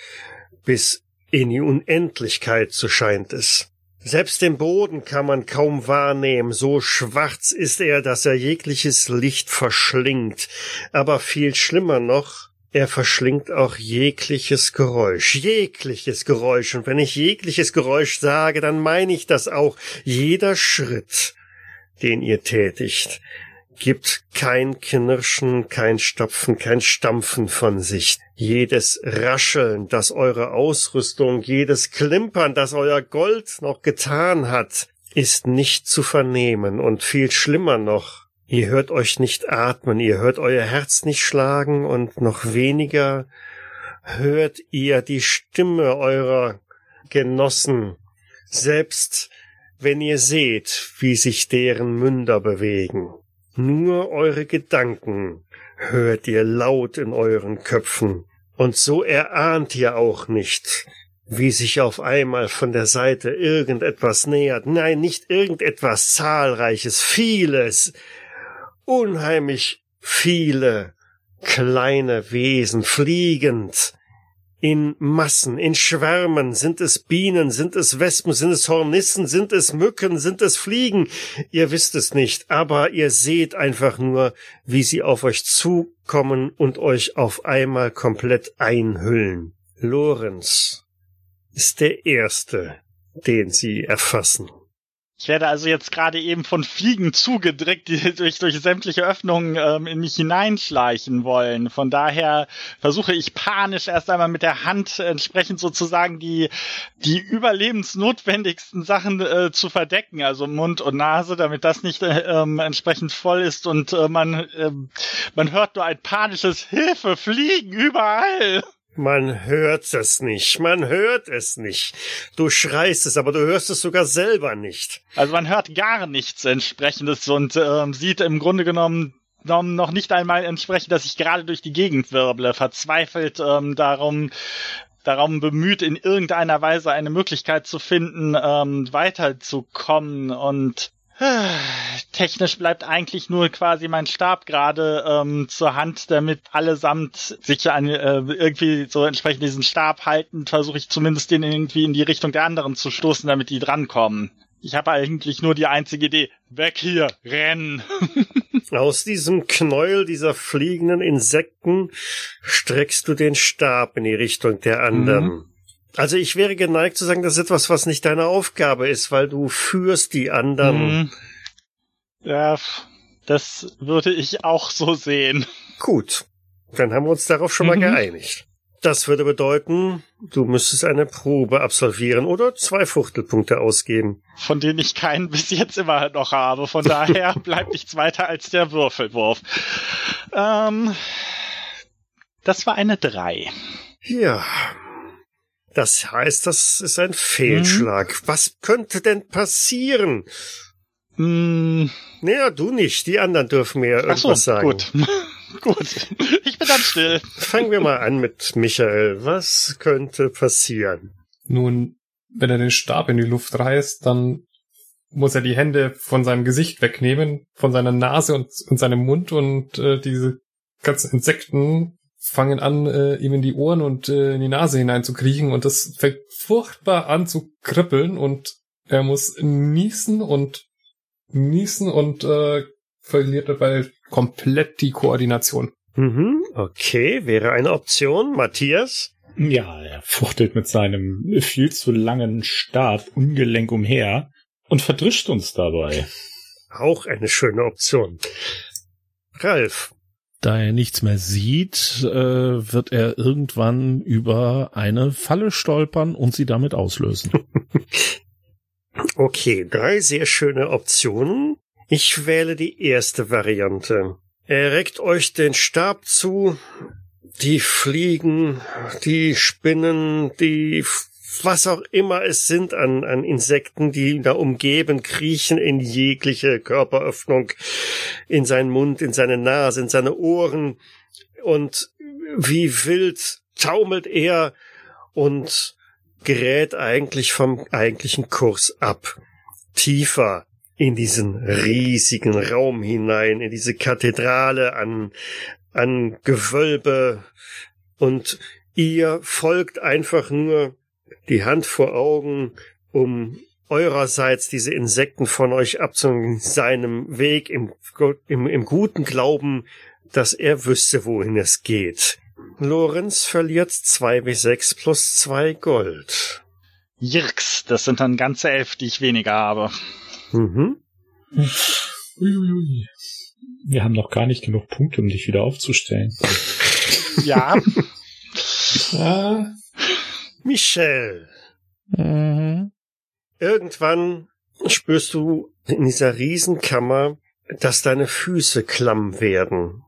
bis in die Unendlichkeit, so scheint es. Selbst den Boden kann man kaum wahrnehmen, so schwarz ist er, dass er jegliches Licht verschlingt. Aber viel schlimmer noch, er verschlingt auch jegliches Geräusch, jegliches Geräusch. Und wenn ich jegliches Geräusch sage, dann meine ich das auch. Jeder Schritt, den ihr tätigt, gibt kein Knirschen, kein Stopfen, kein Stampfen von sich. Jedes Rascheln, das eure Ausrüstung, jedes Klimpern, das euer Gold noch getan hat, ist nicht zu vernehmen und viel schlimmer noch, ihr hört euch nicht atmen, ihr hört euer Herz nicht schlagen und noch weniger hört ihr die Stimme eurer Genossen, selbst wenn ihr seht, wie sich deren Münder bewegen. Nur eure Gedanken hört ihr laut in euren Köpfen, und so erahnt ihr auch nicht, wie sich auf einmal von der Seite irgendetwas nähert. Nein, nicht irgendetwas Zahlreiches, vieles, unheimlich viele kleine Wesen fliegend, in Massen, in Schwärmen, sind es Bienen, sind es Wespen, sind es Hornissen, sind es Mücken, sind es Fliegen, ihr wisst es nicht, aber ihr seht einfach nur, wie sie auf euch zukommen und euch auf einmal komplett einhüllen. Lorenz ist der Erste, den sie erfassen.
Ich werde also jetzt gerade eben von Fliegen zugedrückt, die durch, durch sämtliche Öffnungen ähm, in mich hineinschleichen wollen. Von daher versuche ich panisch erst einmal mit der Hand entsprechend sozusagen die, die überlebensnotwendigsten Sachen äh, zu verdecken, also Mund und Nase, damit das nicht äh, ähm, entsprechend voll ist und äh, man, äh, man hört nur ein panisches Hilfe, Fliegen überall.
Man hört es nicht, man hört es nicht. Du schreist es, aber du hörst es sogar selber nicht.
Also man hört gar nichts entsprechendes und ähm, sieht im Grunde genommen noch nicht einmal entsprechend, dass ich gerade durch die Gegend wirble, verzweifelt ähm, darum, darum bemüht, in irgendeiner Weise eine Möglichkeit zu finden, ähm, weiterzukommen und technisch bleibt eigentlich nur quasi mein Stab gerade ähm, zur Hand, damit allesamt sich an äh, irgendwie so entsprechend diesen Stab halten, versuche ich zumindest den irgendwie in die Richtung der anderen zu stoßen, damit die drankommen. Ich habe eigentlich nur die einzige Idee. Weg hier, rennen. [LAUGHS]
Aus diesem Knäuel dieser fliegenden Insekten streckst du den Stab in die Richtung der anderen.
Mhm.
Also ich wäre geneigt zu sagen, das ist etwas, was nicht deine Aufgabe ist, weil du führst die anderen.
Hm. Ja, das würde ich auch so sehen.
Gut, dann haben wir uns darauf schon mal
Mhm.
geeinigt. Das würde bedeuten, du müsstest eine Probe absolvieren oder zwei Fuchtelpunkte ausgeben.
Von denen ich keinen bis jetzt immer noch habe. Von daher [LAUGHS] bleibt nichts weiter als der Würfelwurf. Ähm, das war eine drei.
Ja. Das heißt, das ist ein Fehlschlag. Mhm. Was könnte denn passieren?
Mm.
Naja, du nicht. Die anderen dürfen mir irgendwas so, sagen.
Gut. [LAUGHS] gut. Ich bin dann still.
Fangen wir mal an mit Michael. Was könnte passieren?
Nun, wenn er den Stab in die Luft reißt, dann muss er die Hände von seinem Gesicht wegnehmen, von seiner Nase und, und seinem Mund und äh, diese ganzen Insekten fangen an, äh, ihm in die Ohren und äh, in die Nase hineinzukriechen und das fängt furchtbar an zu kribbeln und er muss niesen und niesen und äh, verliert dabei komplett die Koordination.
Mhm, okay, wäre eine Option. Matthias?
Ja, er fuchtelt mit seinem viel zu langen Stab ungelenk umher und verdrischt uns dabei.
Auch eine schöne Option. Ralf.
Da er nichts mehr sieht, äh, wird er irgendwann über eine Falle stolpern und sie damit auslösen. [LAUGHS]
okay, drei sehr schöne Optionen. Ich wähle die erste Variante. Er reckt euch den Stab zu, die Fliegen, die Spinnen, die was auch immer es sind an, an Insekten, die ihn da umgeben, kriechen in jegliche Körperöffnung, in seinen Mund, in seine Nase, in seine Ohren und wie wild taumelt er und gerät eigentlich vom eigentlichen Kurs ab. Tiefer in diesen riesigen Raum hinein, in diese Kathedrale an, an Gewölbe und ihr folgt einfach nur die Hand vor Augen, um eurerseits diese Insekten von euch abzunehmen, seinem Weg im, im, im guten Glauben, dass er wüsste, wohin es geht. Lorenz verliert zwei wie sechs plus zwei Gold.
Jirks, das sind dann ganze elf, die ich weniger habe.
Mhm.
Uiuiui. Wir haben noch gar nicht genug Punkte, um dich wieder aufzustellen.
ja. [LAUGHS]
ah. Michelle.
Mhm.
Irgendwann spürst du in dieser Riesenkammer, dass deine Füße klamm werden.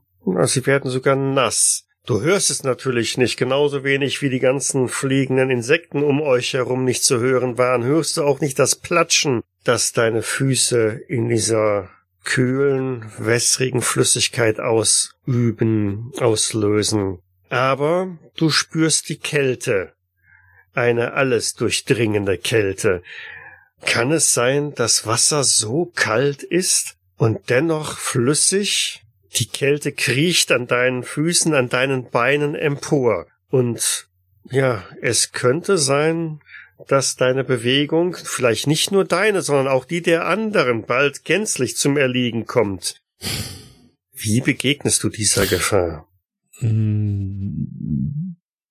Sie werden sogar nass. Du hörst es natürlich nicht, genauso wenig wie die ganzen fliegenden Insekten um euch herum nicht zu hören waren, hörst du auch nicht das Platschen, das deine Füße in dieser kühlen, wässrigen Flüssigkeit ausüben, auslösen. Aber du spürst die Kälte, eine alles durchdringende Kälte. Kann es sein, dass Wasser so kalt ist und dennoch flüssig? Die Kälte kriecht an deinen Füßen, an deinen Beinen empor. Und ja, es könnte sein, dass deine Bewegung, vielleicht nicht nur deine, sondern auch die der anderen, bald gänzlich zum Erliegen kommt. Wie begegnest du dieser Gefahr?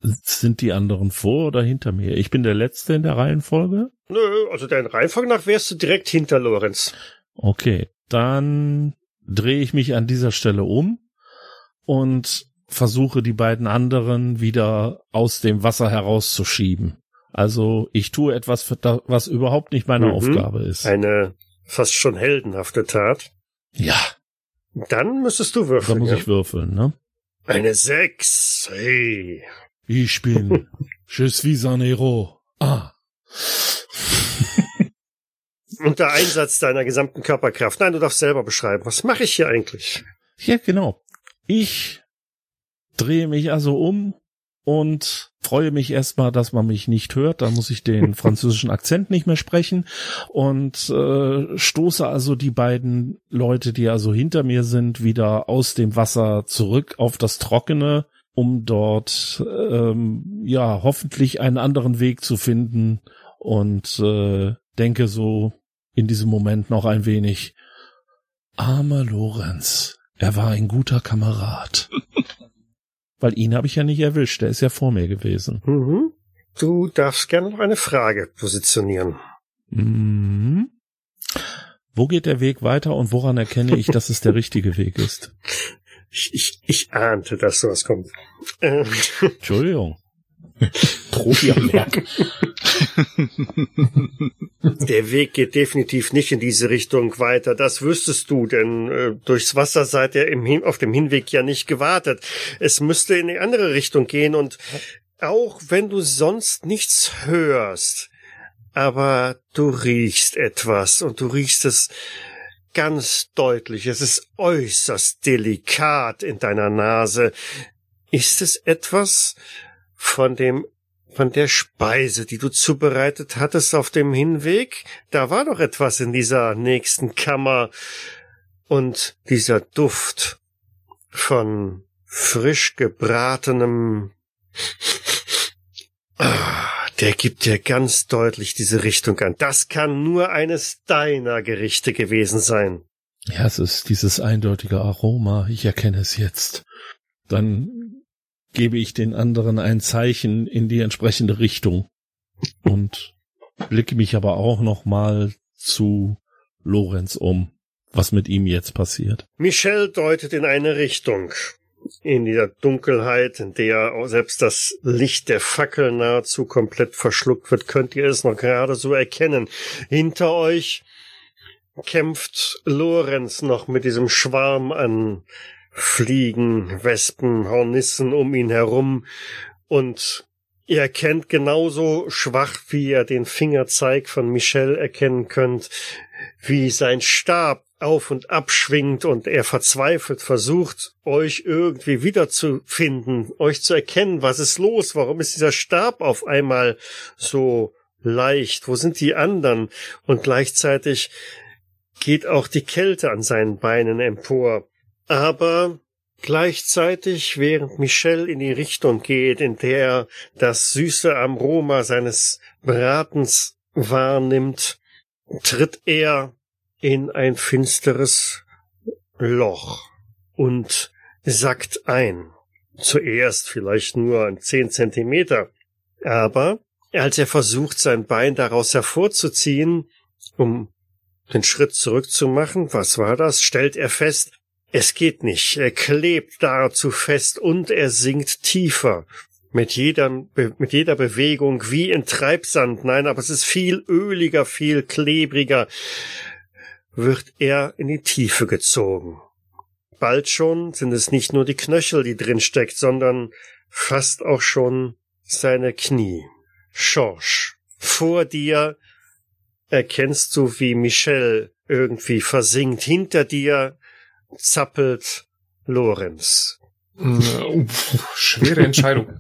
Sind die anderen vor oder hinter mir? Ich bin der Letzte in der Reihenfolge?
Nö, also der Reihenfolge nach wärst du direkt hinter Lorenz.
Okay, dann drehe ich mich an dieser Stelle um und versuche die beiden anderen wieder aus dem Wasser herauszuschieben. Also ich tue etwas, was überhaupt nicht meine mhm. Aufgabe ist.
Eine fast schon heldenhafte Tat.
Ja.
Dann müsstest du würfeln.
Da muss ja? ich würfeln, ne?
Eine Sechs. Hey.
Ich bin Je suis un héros. Ah. [LAUGHS]
Unter Einsatz deiner gesamten Körperkraft. Nein, du darfst selber beschreiben. Was mache ich hier eigentlich?
Ja, genau. Ich drehe mich also um und freue mich erstmal, dass man mich nicht hört. Da muss ich den [LAUGHS] französischen Akzent nicht mehr sprechen und äh, stoße also die beiden Leute, die also hinter mir sind, wieder aus dem Wasser zurück auf das Trockene, um dort ähm, ja hoffentlich einen anderen Weg zu finden und äh, denke so in diesem Moment noch ein wenig, armer Lorenz, er war ein guter Kamerad. [LAUGHS] Weil ihn habe ich ja nicht erwischt, der ist ja vor mir gewesen.
Mhm. Du darfst gerne noch eine Frage positionieren.
Mhm. Wo geht der Weg weiter und woran erkenne ich, dass es der [LAUGHS] richtige Weg ist?
Ich, ich, ich ahnte, dass sowas kommt.
Ähm. Entschuldigung. [LAUGHS]
Profi am Werk. [LAUGHS]
Der Weg geht definitiv nicht in diese Richtung weiter. Das wüsstest du, denn äh, durchs Wasser seid ihr im Hin auf dem Hinweg ja nicht gewartet. Es müsste in die andere Richtung gehen und auch wenn du sonst nichts hörst, aber du riechst etwas und du riechst es ganz deutlich. Es ist äußerst delikat in deiner Nase. Ist es etwas von dem von der Speise, die du zubereitet hattest auf dem Hinweg? Da war doch etwas in dieser nächsten Kammer und dieser Duft von frisch gebratenem Ah, der gibt dir ganz deutlich diese Richtung an. Das kann nur eines deiner Gerichte gewesen sein.
Ja, es ist dieses eindeutige Aroma. Ich erkenne es jetzt. Dann gebe ich den anderen ein Zeichen in die entsprechende Richtung und blicke mich aber auch noch mal zu Lorenz um, was mit ihm jetzt passiert.
Michel deutet in eine Richtung in dieser Dunkelheit, in der selbst das Licht der Fackel nahezu komplett verschluckt wird, könnt ihr es noch gerade so erkennen. Hinter euch kämpft Lorenz noch mit diesem Schwarm an Fliegen, Wespen, Hornissen um ihn herum und ihr erkennt genauso schwach, wie ihr den Fingerzeig von Michel erkennen könnt, wie sein Stab auf und abschwingt und er verzweifelt versucht, euch irgendwie wiederzufinden, euch zu erkennen, was ist los, warum ist dieser Stab auf einmal so leicht, wo sind die anderen? Und gleichzeitig geht auch die Kälte an seinen Beinen empor. Aber gleichzeitig, während Michel in die Richtung geht, in der er das süße Aroma seines Bratens wahrnimmt, tritt er in ein finsteres Loch und sackt ein. Zuerst vielleicht nur zehn Zentimeter, aber als er versucht, sein Bein daraus hervorzuziehen, um den Schritt zurückzumachen, was war das, stellt er fest, es geht nicht, er klebt da zu fest und er sinkt tiefer. Mit jeder, mit jeder Bewegung wie in Treibsand. Nein, aber es ist viel öliger, viel klebriger wird er in die Tiefe gezogen. Bald schon sind es nicht nur die Knöchel, die drin steckt, sondern fast auch schon seine Knie. Schorsch, vor dir erkennst du, wie Michel irgendwie versinkt. Hinter dir zappelt Lorenz.
Uh, schwere Entscheidung.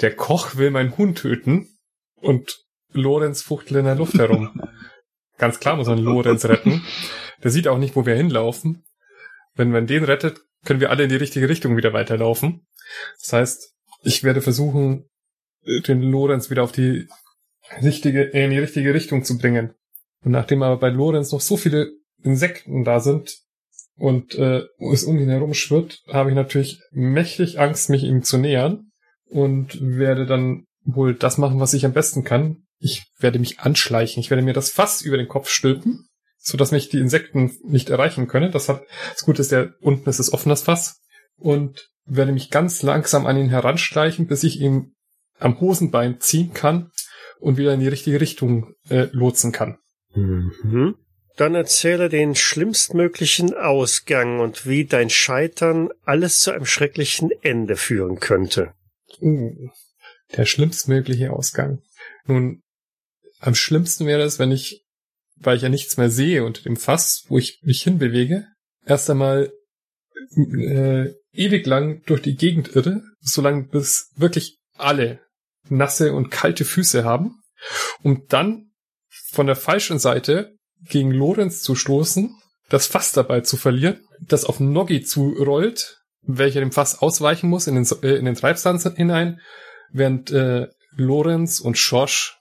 Der Koch will meinen Hund töten und Lorenz fuchtelt in der Luft herum. Ganz klar muss man Lorenz retten. Der sieht auch nicht, wo wir hinlaufen. Wenn man den rettet, können wir alle in die richtige Richtung wieder weiterlaufen. Das heißt, ich werde versuchen, den Lorenz wieder auf die richtige, äh, in die richtige Richtung zu bringen. Und nachdem aber bei Lorenz noch so viele Insekten da sind und äh, es um ihn herum schwirrt, habe ich natürlich mächtig Angst, mich ihm zu nähern und werde dann wohl das machen, was ich am besten kann, ich werde mich anschleichen. Ich werde mir das Fass über den Kopf stülpen, so dass mich die Insekten nicht erreichen können. Das hat, das Gute ist, der unten ist das offenes Fass. Und werde mich ganz langsam an ihn heranschleichen, bis ich ihn am Hosenbein ziehen kann und wieder in die richtige Richtung äh, lotsen kann.
Mhm. Dann erzähle den schlimmstmöglichen Ausgang und wie dein Scheitern alles zu einem schrecklichen Ende führen könnte.
Uh, der schlimmstmögliche Ausgang. Nun, am schlimmsten wäre es, wenn ich, weil ich ja nichts mehr sehe unter dem Fass, wo ich mich hinbewege, erst einmal äh, ewig lang durch die Gegend irre, solange bis wirklich alle nasse und kalte Füße haben, um dann von der falschen Seite gegen Lorenz zu stoßen, das Fass dabei zu verlieren, das auf Noggi zurollt, welcher dem Fass ausweichen muss in den, äh, in den Treibsand hinein, während äh, Lorenz und Schorsch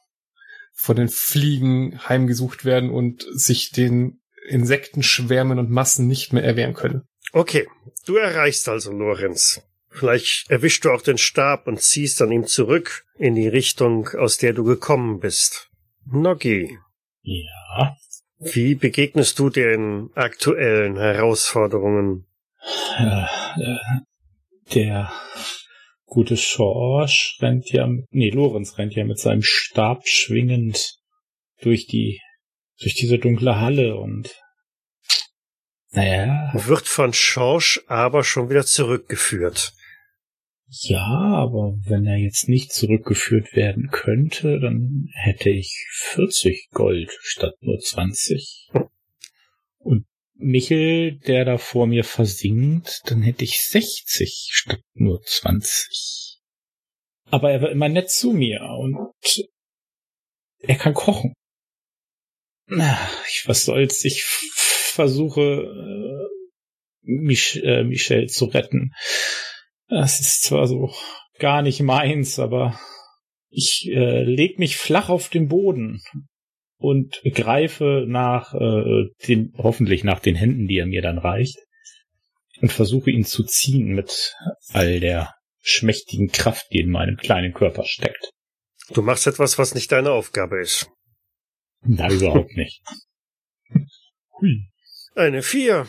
von den Fliegen heimgesucht werden und sich den Insektenschwärmen und Massen nicht mehr erwehren können.
Okay, du erreichst also Lorenz. Vielleicht erwischst du auch den Stab und ziehst an ihm zurück in die Richtung, aus der du gekommen bist. Noggi.
Ja.
Wie begegnest du den aktuellen Herausforderungen?
Äh, äh, der gute Schorsch rennt ja, nee, Lorenz rennt ja mit seinem Stab schwingend durch die, durch diese dunkle Halle und naja.
Wird von Schorsch aber schon wieder zurückgeführt.
Ja, aber wenn er jetzt nicht zurückgeführt werden könnte, dann hätte ich 40 Gold statt nur 20. Und Michel, der da vor mir versinkt, dann hätte ich 60 statt nur 20. Aber er war immer nett zu mir und er kann kochen. Na, ich, was soll's, ich versuche, äh, Mich äh, Michel zu retten. Das ist zwar so gar nicht meins, aber ich äh, leg mich flach auf den Boden und greife nach äh, den, hoffentlich nach den Händen, die er mir dann reicht, und versuche ihn zu ziehen mit all der schmächtigen Kraft, die in meinem kleinen Körper steckt.
Du machst etwas, was nicht deine Aufgabe ist.
Na, überhaupt nicht. [LAUGHS]
Hui.
Eine vier.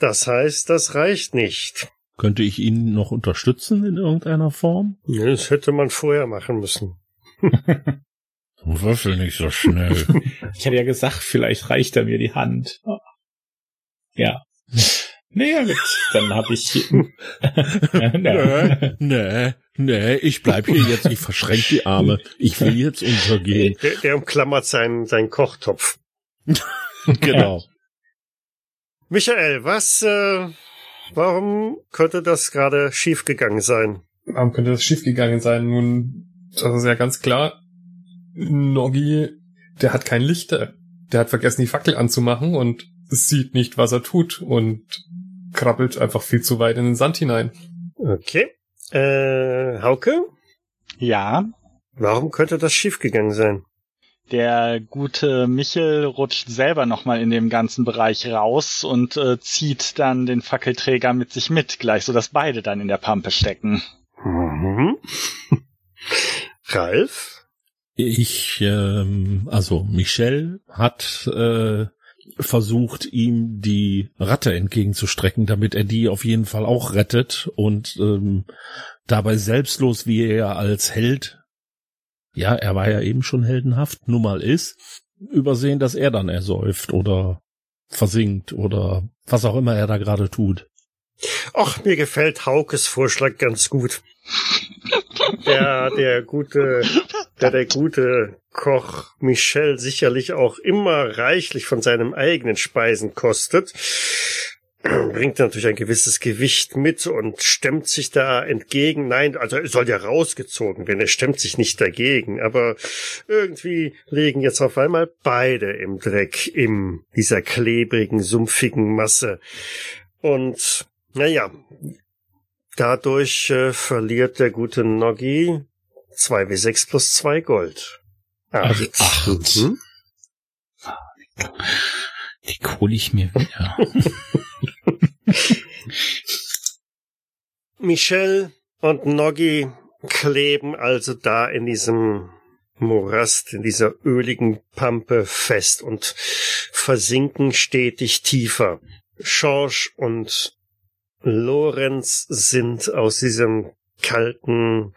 Das heißt, das reicht nicht.
Könnte ich ihn noch unterstützen in irgendeiner Form?
Das hätte man vorher machen müssen. [LAUGHS]
Würfel nicht so schnell. [LAUGHS]
Ich hatte ja gesagt, vielleicht reicht er mir die Hand. Ja. Naja, gut, dann habe ich. [LAUGHS] [LAUGHS]
nee, nee, nee, ich bleib hier jetzt, ich verschränk die Arme. Ich will jetzt untergehen.
Der, der umklammert seinen, seinen Kochtopf.
genau.
Michael, was, äh, warum könnte das gerade schiefgegangen sein?
Warum könnte das schiefgegangen sein? Nun, das ist ja ganz klar. Noggi, der hat kein Lichter. Der hat vergessen, die Fackel anzumachen und sieht nicht, was er tut und krabbelt einfach viel zu weit in den Sand hinein.
Okay. Äh, Hauke?
Ja,
Warum könnte das schiefgegangen sein?
der gute Michel rutscht selber nochmal in dem ganzen Bereich raus und äh, zieht dann den Fackelträger mit sich mit, gleich so dass beide dann in der Pampe stecken.
Mhm. [LAUGHS] Ralf?
Ich, ähm, also Michel hat äh, versucht, ihm die Ratte entgegenzustrecken, damit er die auf jeden Fall auch rettet und ähm, dabei selbstlos, wie er als Held, ja, er war ja eben schon heldenhaft, nun mal ist, übersehen, dass er dann ersäuft oder versinkt oder was auch immer er da gerade tut.
Ach, mir gefällt Haukes Vorschlag ganz gut. Der, der gute, der, der gute Koch Michel sicherlich auch immer reichlich von seinen eigenen Speisen kostet, [CLEARS THROAT] bringt natürlich ein gewisses Gewicht mit und stemmt sich da entgegen. Nein, also er soll ja rausgezogen werden, er stemmt sich nicht dagegen, aber irgendwie liegen jetzt auf einmal beide im Dreck, in dieser klebrigen, sumpfigen Masse. Und naja, dadurch äh, verliert der gute Noggi 2w6 plus 2 Gold.
Also acht.
Mhm.
Die hole ich mir wieder. [LAUGHS]
Michel und Noggi kleben also da in diesem Morast, in dieser öligen Pampe fest und versinken stetig tiefer. Schorsch und Lorenz sind aus diesem kalten,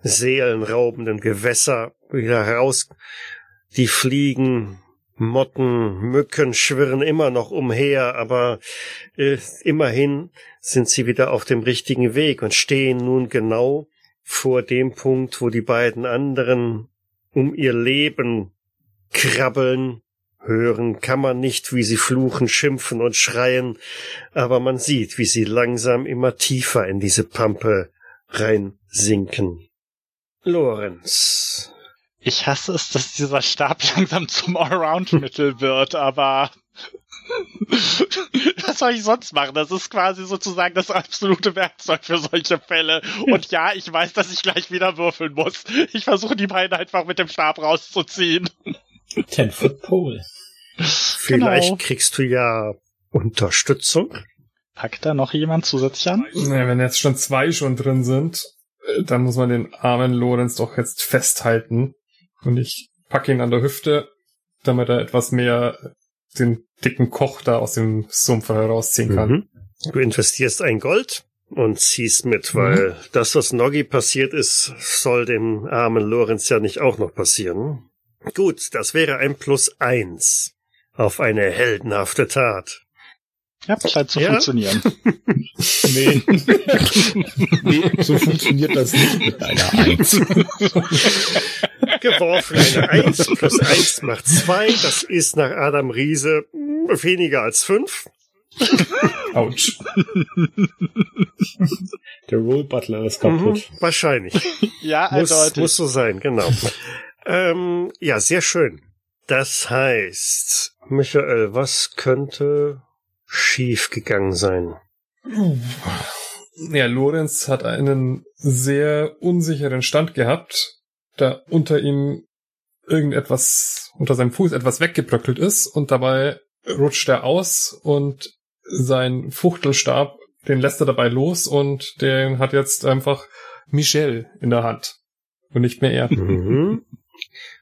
seelenraubenden Gewässer wieder heraus. Die Fliegen, Motten, Mücken schwirren immer noch umher, aber äh, immerhin sind sie wieder auf dem richtigen Weg und stehen nun genau vor dem Punkt, wo die beiden anderen um ihr Leben krabbeln. Hören kann man nicht, wie sie fluchen, schimpfen und schreien, aber man sieht, wie sie langsam immer tiefer in diese Pampe reinsinken. Lorenz.
Ich hasse es, dass dieser Stab [LAUGHS] langsam zum Allround-Mittel wird, aber [LAUGHS] was soll ich sonst machen? Das ist quasi sozusagen das absolute Werkzeug für solche Fälle. Und ja, ich weiß, dass ich gleich wieder würfeln muss. Ich versuche die beiden einfach mit dem Stab rauszuziehen.
Ten Foot Pole.
Vielleicht
Genau.
kriegst du ja Unterstützung.
Packt da noch jemand zusätzlich an?
Naja, wenn jetzt schon zwei schon drin sind, äh, dann muss man den armen Lorenz doch jetzt festhalten. Und ich packe ihn an der Hüfte, damit er etwas mehr den dicken Koch da aus dem Sumpf herausziehen kann.
Mhm. Du investierst ein Gold und ziehst mit, weil das, was Noggi passiert ist, soll dem armen Lorenz ja nicht auch noch passieren. Gut, das wäre ein Plus eins auf eine heldenhafte Tat.
Ja, scheint zu
Ja?
funktionieren. [LAUGHS]
Nee. nee, so funktioniert das nicht mit einer Eins. [LAUGHS]
Geworfen eine 1 plus 1 macht 2. Das ist nach Adam Riese weniger als 5.
Autsch.
Der Roll Butler ist kaputt.
Mhm, wahrscheinlich.
Ja,
Muss,
eindeutig.
muss so sein, genau. ähm, ja, sehr schön. Das heißt, Michael, was könnte schief gegangen sein?
Ja, Lorenz hat einen sehr unsicheren Stand gehabt, da unter ihm irgendetwas, unter seinem Fuß etwas weggebröckelt ist und dabei rutscht er aus und sein Fuchtelstab, den lässt er dabei los und den hat jetzt einfach Michel in der Hand und nicht mehr er.
Mhm.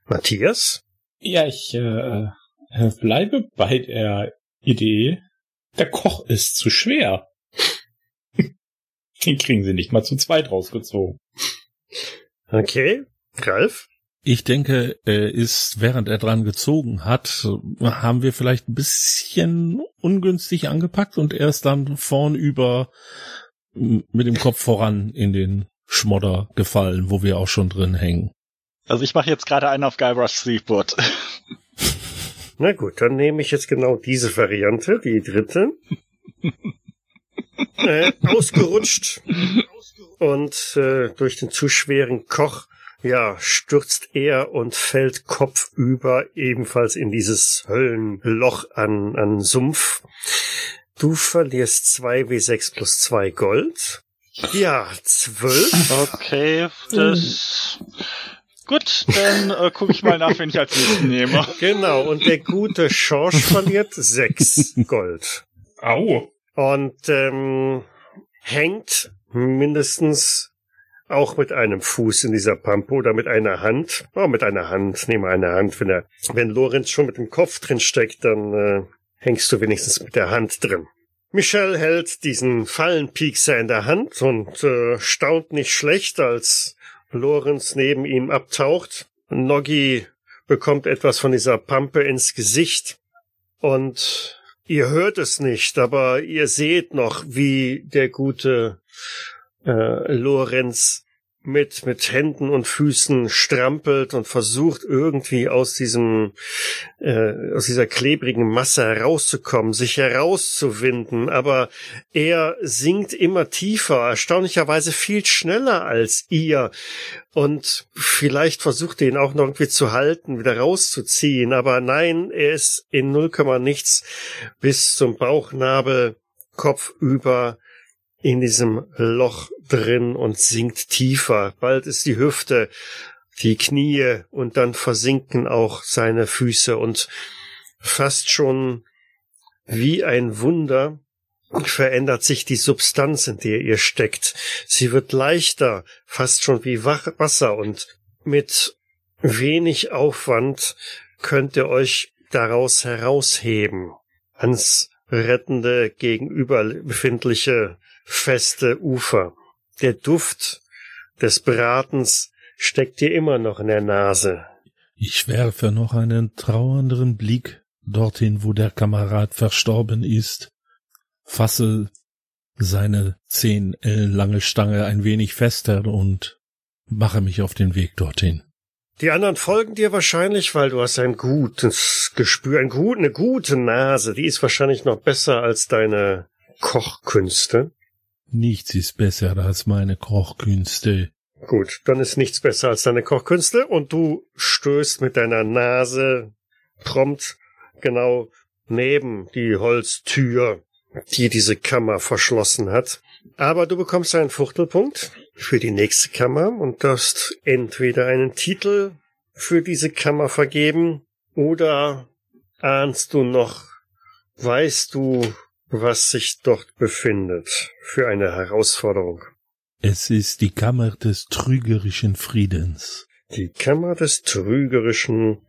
Matthias?
Ja, ich äh, äh, bleibe bei der Idee, der Koch ist zu schwer. [LAUGHS] Den kriegen sie nicht mal zu zweit rausgezogen.
Okay. Ralf?
Ich denke, er ist, während er dran gezogen hat, haben wir vielleicht ein bisschen ungünstig angepackt und er ist dann vornüber mit dem Kopf voran in den Schmodder gefallen, wo wir auch schon drin hängen.
Also ich mache jetzt gerade einen auf Guybrush Threepwood. [LAUGHS]
Na gut, dann nehme ich jetzt genau diese Variante, die dritte. [LAUGHS] äh, ausgerutscht und äh, durch den zu schweren Koch, ja, stürzt er und fällt kopfüber ebenfalls in dieses Höllenloch an, an Sumpf. Du verlierst zwei W6 plus zwei Gold. Ja, zwölf.
Okay, das... Gut, dann äh, gucke ich mal nach, wen ich als nächsten nehme. [LAUGHS]
Genau, und der gute Schorsch verliert sechs Gold.
Au!
und ähm, hängt mindestens auch mit einem Fuß in dieser Pampe oder mit einer Hand. Oh, mit einer Hand, nehme eine Hand. Wenn er, wenn Lorenz schon mit dem Kopf drin steckt, dann äh, hängst du wenigstens mit der Hand drin. Michel hält diesen Fallenpiekser in der Hand und äh, staunt nicht schlecht, als Lorenz neben ihm abtaucht. Noggi bekommt etwas von dieser Pampe ins Gesicht und Ihr hört es nicht, aber ihr seht noch, wie der gute äh, Lorenz mit mit Händen und Füßen strampelt und versucht irgendwie aus diesem äh, aus dieser klebrigen Masse herauszukommen, sich herauszuwinden, aber er sinkt immer tiefer, erstaunlicherweise viel schneller als ihr. Und vielleicht versucht er ihn auch noch irgendwie zu halten, wieder rauszuziehen, aber nein, er ist in null Komma nichts bis zum Bauchnabel kopfüber in diesem Loch drin und sinkt tiefer. Bald ist die Hüfte, die Knie und dann versinken auch seine Füße und fast schon wie ein Wunder verändert sich die Substanz, in der ihr steckt. Sie wird leichter, fast schon wie Wasser und mit wenig Aufwand könnt ihr euch daraus herausheben ans rettende gegenüber befindliche feste Ufer. Der Duft des Bratens steckt dir immer noch in der Nase.
Ich werfe noch einen trauernden Blick dorthin, wo der Kamerad verstorben ist, fasse seine zehn Ellen lange Stange ein wenig fester und mache mich auf den Weg dorthin.
Die anderen folgen dir wahrscheinlich, weil du hast ein gutes Gespür, ein gut, eine gute Nase. Die ist wahrscheinlich noch besser als deine Kochkünste.
Nichts ist besser als meine Kochkünste.
Gut, dann ist nichts besser als deine Kochkünste und du stößt mit deiner Nase prompt genau neben die Holztür, die diese Kammer verschlossen hat. Aber du bekommst einen Fuchtelpunkt für die nächste Kammer und darfst entweder einen Titel für diese Kammer vergeben oder ahnst du noch, weißt du, was sich dort befindet für eine Herausforderung.
Es ist die Kammer des trügerischen Friedens.
Die Kammer des trügerischen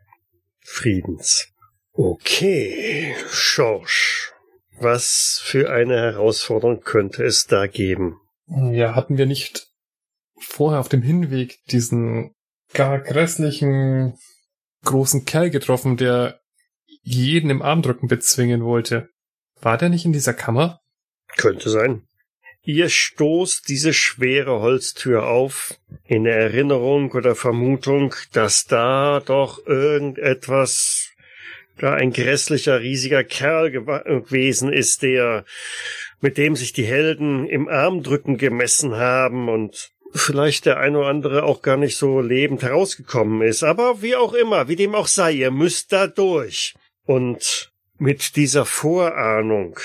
Friedens. Okay, Schorsch. Was für eine Herausforderung könnte es da geben?
Ja, hatten wir nicht vorher auf dem Hinweg diesen gar grässlichen großen Kerl getroffen, der jeden im Armdrücken bezwingen wollte. War der nicht in dieser Kammer?
Könnte sein. Ihr stoßt diese schwere Holztür auf, in der Erinnerung oder Vermutung, dass da doch irgendetwas, da ein grässlicher, riesiger Kerl gewesen ist, der, mit dem sich die Helden im Armdrücken gemessen haben und vielleicht der ein oder andere auch gar nicht so lebend herausgekommen ist. Aber wie auch immer, wie dem auch sei, ihr müsst da durch. Und mit dieser Vorahnung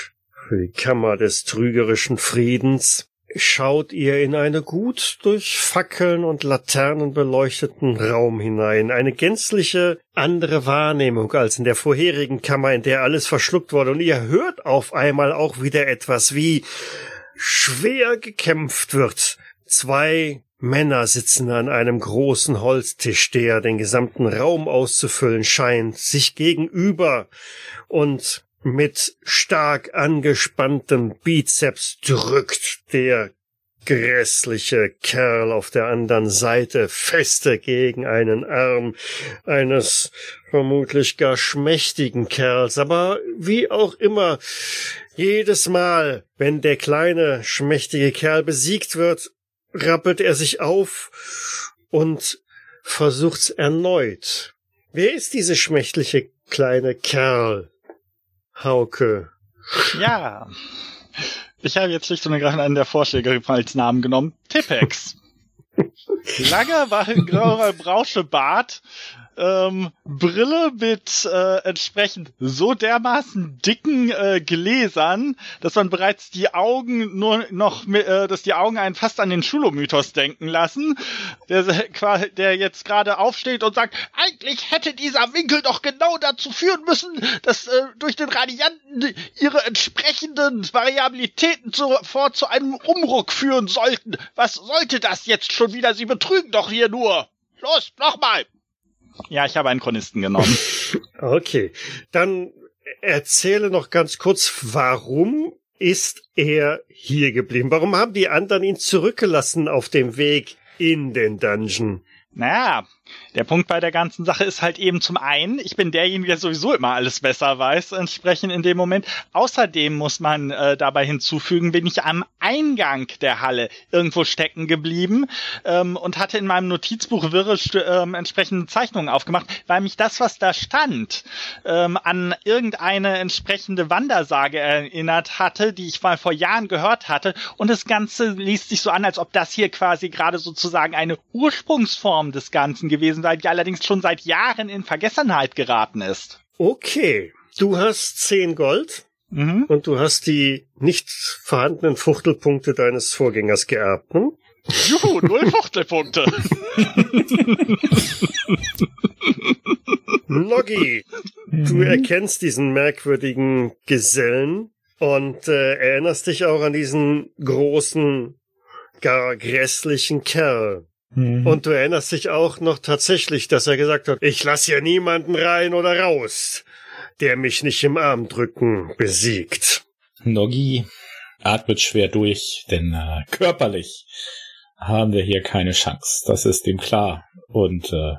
für die Kammer des trügerischen Friedens schaut ihr in eine gut durch Fackeln und Laternen beleuchteten Raum hinein. Eine gänzliche andere Wahrnehmung als in der vorherigen Kammer, in der alles verschluckt wurde. Und ihr hört auf einmal auch wieder etwas, wie schwer gekämpft wird. Zwei Männer sitzen an einem großen Holztisch, der den gesamten Raum auszufüllen scheint, sich gegenüber und mit stark angespanntem Bizeps drückt der grässliche Kerl auf der anderen Seite feste gegen einen Arm eines vermutlich gar schmächtigen Kerls, aber wie auch immer, jedes Mal, wenn der kleine schmächtige Kerl besiegt wird, rappelt er sich auf und versucht's erneut. Wer ist diese schmächtige kleine Kerl? Hauke.
Ja. Ich habe jetzt schlicht und ergreifend einen der Vorschläge als Namen genommen. Tippex. [LAUGHS] Langer, grauer Brauschebart, ähm, Brille mit äh, entsprechend so dermaßen dicken äh, Gläsern, dass man bereits die Augen nur noch, äh, dass die Augen einen fast an den Schulomythos denken lassen, der, der jetzt gerade aufsteht und sagt, eigentlich hätte dieser Winkel doch genau dazu führen müssen, dass äh, durch den Radianten ihre entsprechenden Variabilitäten sofort zu einem Umruck führen sollten. Was sollte das jetzt schon wieder? Sie betrügen doch hier nur. Los, nochmal! Ja, ich habe einen Chronisten genommen. [LAUGHS]
okay, dann erzähle noch ganz kurz, warum ist er hier geblieben? Warum haben die anderen ihn zurückgelassen auf dem Weg in den Dungeon?
Naja, der Punkt bei der ganzen Sache ist halt eben zum einen, ich bin derjenige, der sowieso immer alles besser weiß, entsprechend in dem Moment. Außerdem muss man äh, dabei hinzufügen, bin ich am Eingang der Halle irgendwo stecken geblieben ähm, und hatte in meinem Notizbuch wirre ähm, entsprechende Zeichnungen aufgemacht, weil mich das, was da stand, ähm, an irgendeine entsprechende Wandersage erinnert hatte, die ich mal vor Jahren gehört hatte. Und das Ganze liest sich so an, als ob das hier quasi gerade sozusagen eine Ursprungsform des Ganzen gewesen gewesen sein, die allerdings schon seit Jahren in Vergessenheit geraten ist.
Okay, du hast zehn Gold mhm. und du hast die nicht vorhandenen Fuchtelpunkte deines Vorgängers geerbt, hm?
Juhu, null Fuchtelpunkte. [LAUGHS]
Loggi, du mhm. erkennst diesen merkwürdigen Gesellen und äh, erinnerst dich auch an diesen großen, gar grässlichen Kerl. Mhm. Und du erinnerst dich auch noch tatsächlich, dass er gesagt hat, ich lass hier niemanden rein oder raus, der mich nicht im Arm drücken besiegt.
Noggi atmet schwer durch, denn äh, körperlich haben wir hier keine Chance. Das ist ihm klar. Und äh,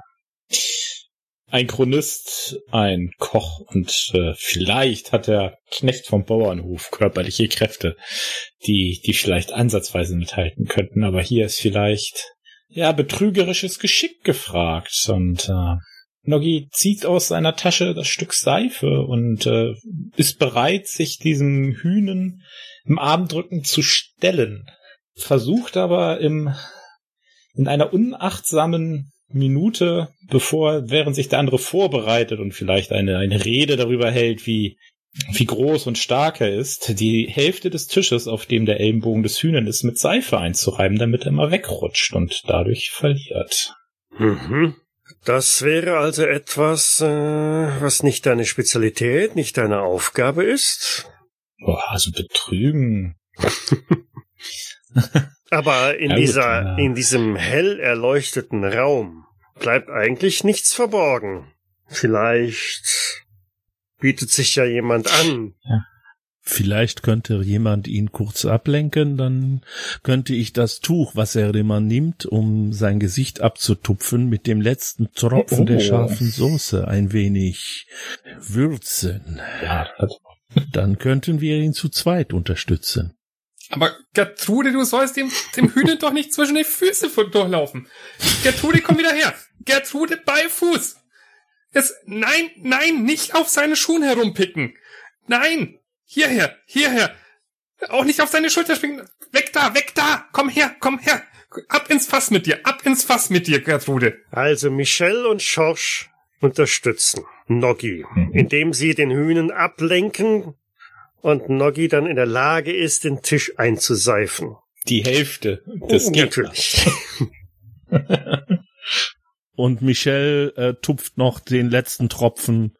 ein Chronist, ein Koch und äh, vielleicht hat der Knecht vom Bauernhof körperliche Kräfte, die, die vielleicht ansatzweise mithalten könnten. Aber hier ist vielleicht ja, betrügerisches Geschick gefragt und äh, Noggi zieht aus seiner Tasche das Stück Seife und äh, ist bereit, sich diesem Hühnen im Armdrücken zu stellen. Versucht aber im, in einer unachtsamen Minute, bevor, während sich der andere vorbereitet und vielleicht eine, eine Rede darüber hält, wie wie groß und stark er ist, die Hälfte des Tisches, auf dem der Ellenbogen des Hühnern ist, mit Seife einzureiben, damit er immer wegrutscht und dadurch verliert.
Mhm. Das wäre also etwas, äh, was nicht deine Spezialität, nicht deine Aufgabe ist?
Boah, also betrügen. [LAUGHS]
Aber in ja, dieser, gut, ja. in diesem hell erleuchteten Raum bleibt eigentlich nichts verborgen. Vielleicht bietet sich ja jemand an. Ja.
Vielleicht könnte jemand ihn kurz ablenken, dann könnte ich das Tuch, was er immer nimmt, um sein Gesicht abzutupfen, mit dem letzten Tropfen oh. der scharfen Soße ein wenig würzen.
Ja, das
Dann könnten wir ihn zu zweit unterstützen.
Aber Gertrude, du sollst dem, dem Hühner doch nicht zwischen die Füße durchlaufen. Gertrude, komm wieder her. Gertrude bei Fuß. Es, nein, nein, nicht auf seine Schuhen herumpicken. Nein, hierher, hierher. Auch nicht auf seine Schulter springen. Weg da, weg da. Komm her, komm her. Ab ins Fass mit dir, ab ins Fass mit dir, Gertrude.
Also Michelle und Schorsch unterstützen Noggi, indem sie den Hühnen ablenken und Noggi dann in der Lage ist, den Tisch einzuseifen.
Die Hälfte des
Natürlich. [LAUGHS]
Und Michelle äh, tupft noch den letzten Tropfen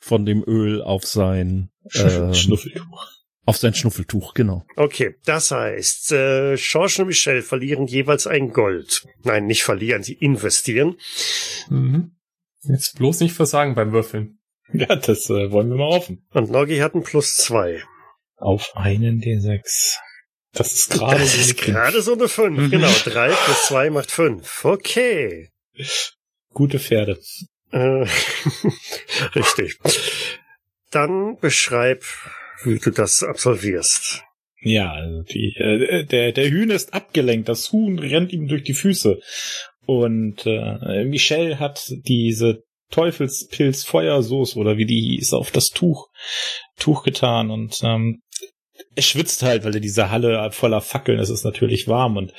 von dem Öl auf sein äh,
Schnuffeltuch.
auf sein Schnuffeltuch, genau.
Okay, das heißt, äh, George und Michelle verlieren jeweils ein Gold. Nein, nicht verlieren, sie investieren.
Mhm. Jetzt bloß nicht versagen beim Würfeln. [LAUGHS]
Ja, das äh, wollen wir mal hoffen.
Und Noggi hat ein Plus zwei.
Auf einen der sechs. Das ist gerade so eine fünf.
gerade so eine fünf.
Mhm.
Genau, drei plus zwei macht fünf. Okay. [LAUGHS]
gute Pferde.
Äh, [LAUGHS] richtig. Dann beschreib, wie du das absolvierst.
Ja, also die, äh, der, der Hühn ist abgelenkt, das Huhn rennt ihm durch die Füße. Und äh, Michelle hat diese Teufelspilz Feuersoße oder wie die hieß auf das Tuch Tuch getan und ähm, er schwitzt halt, weil er diese Halle voller Fackeln ist, ist natürlich warm und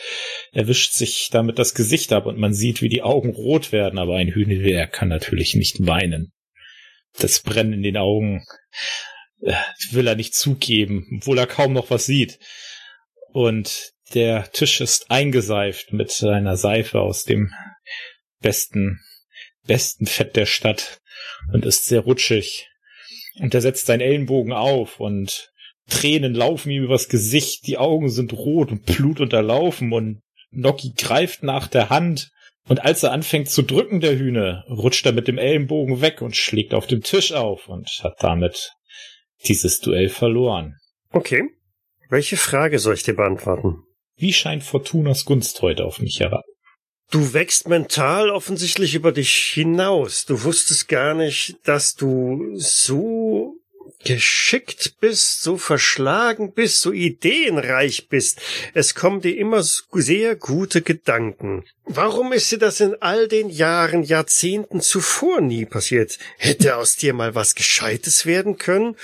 er wischt sich damit das Gesicht ab und man sieht, wie die Augen rot werden, aber ein Hühn, der kann natürlich nicht weinen. Das Brennen in den Augen äh, will er nicht zugeben, obwohl er kaum noch was sieht. Und der Tisch ist eingeseift mit einer Seife aus dem besten, besten Fett der Stadt und ist sehr rutschig. Und er setzt seinen Ellenbogen auf und Tränen laufen ihm übers Gesicht, die Augen sind rot und Blut unterlaufen und Noki greift nach der Hand und als er anfängt zu drücken, der Hühne, rutscht er mit dem Ellenbogen weg und schlägt auf dem Tisch auf und hat damit dieses Duell verloren.
Okay. Welche Frage soll ich dir beantworten?
Wie scheint Fortunas Gunst heute auf mich herab?
Du wächst mental offensichtlich über dich hinaus. Du wusstest gar nicht, dass du so geschickt bist, so verschlagen bist, so ideenreich bist. Es kommen dir immer sehr gute Gedanken. Warum ist dir das in all den Jahren, Jahrzehnten zuvor nie passiert? Hätte aus dir mal was Gescheites werden können?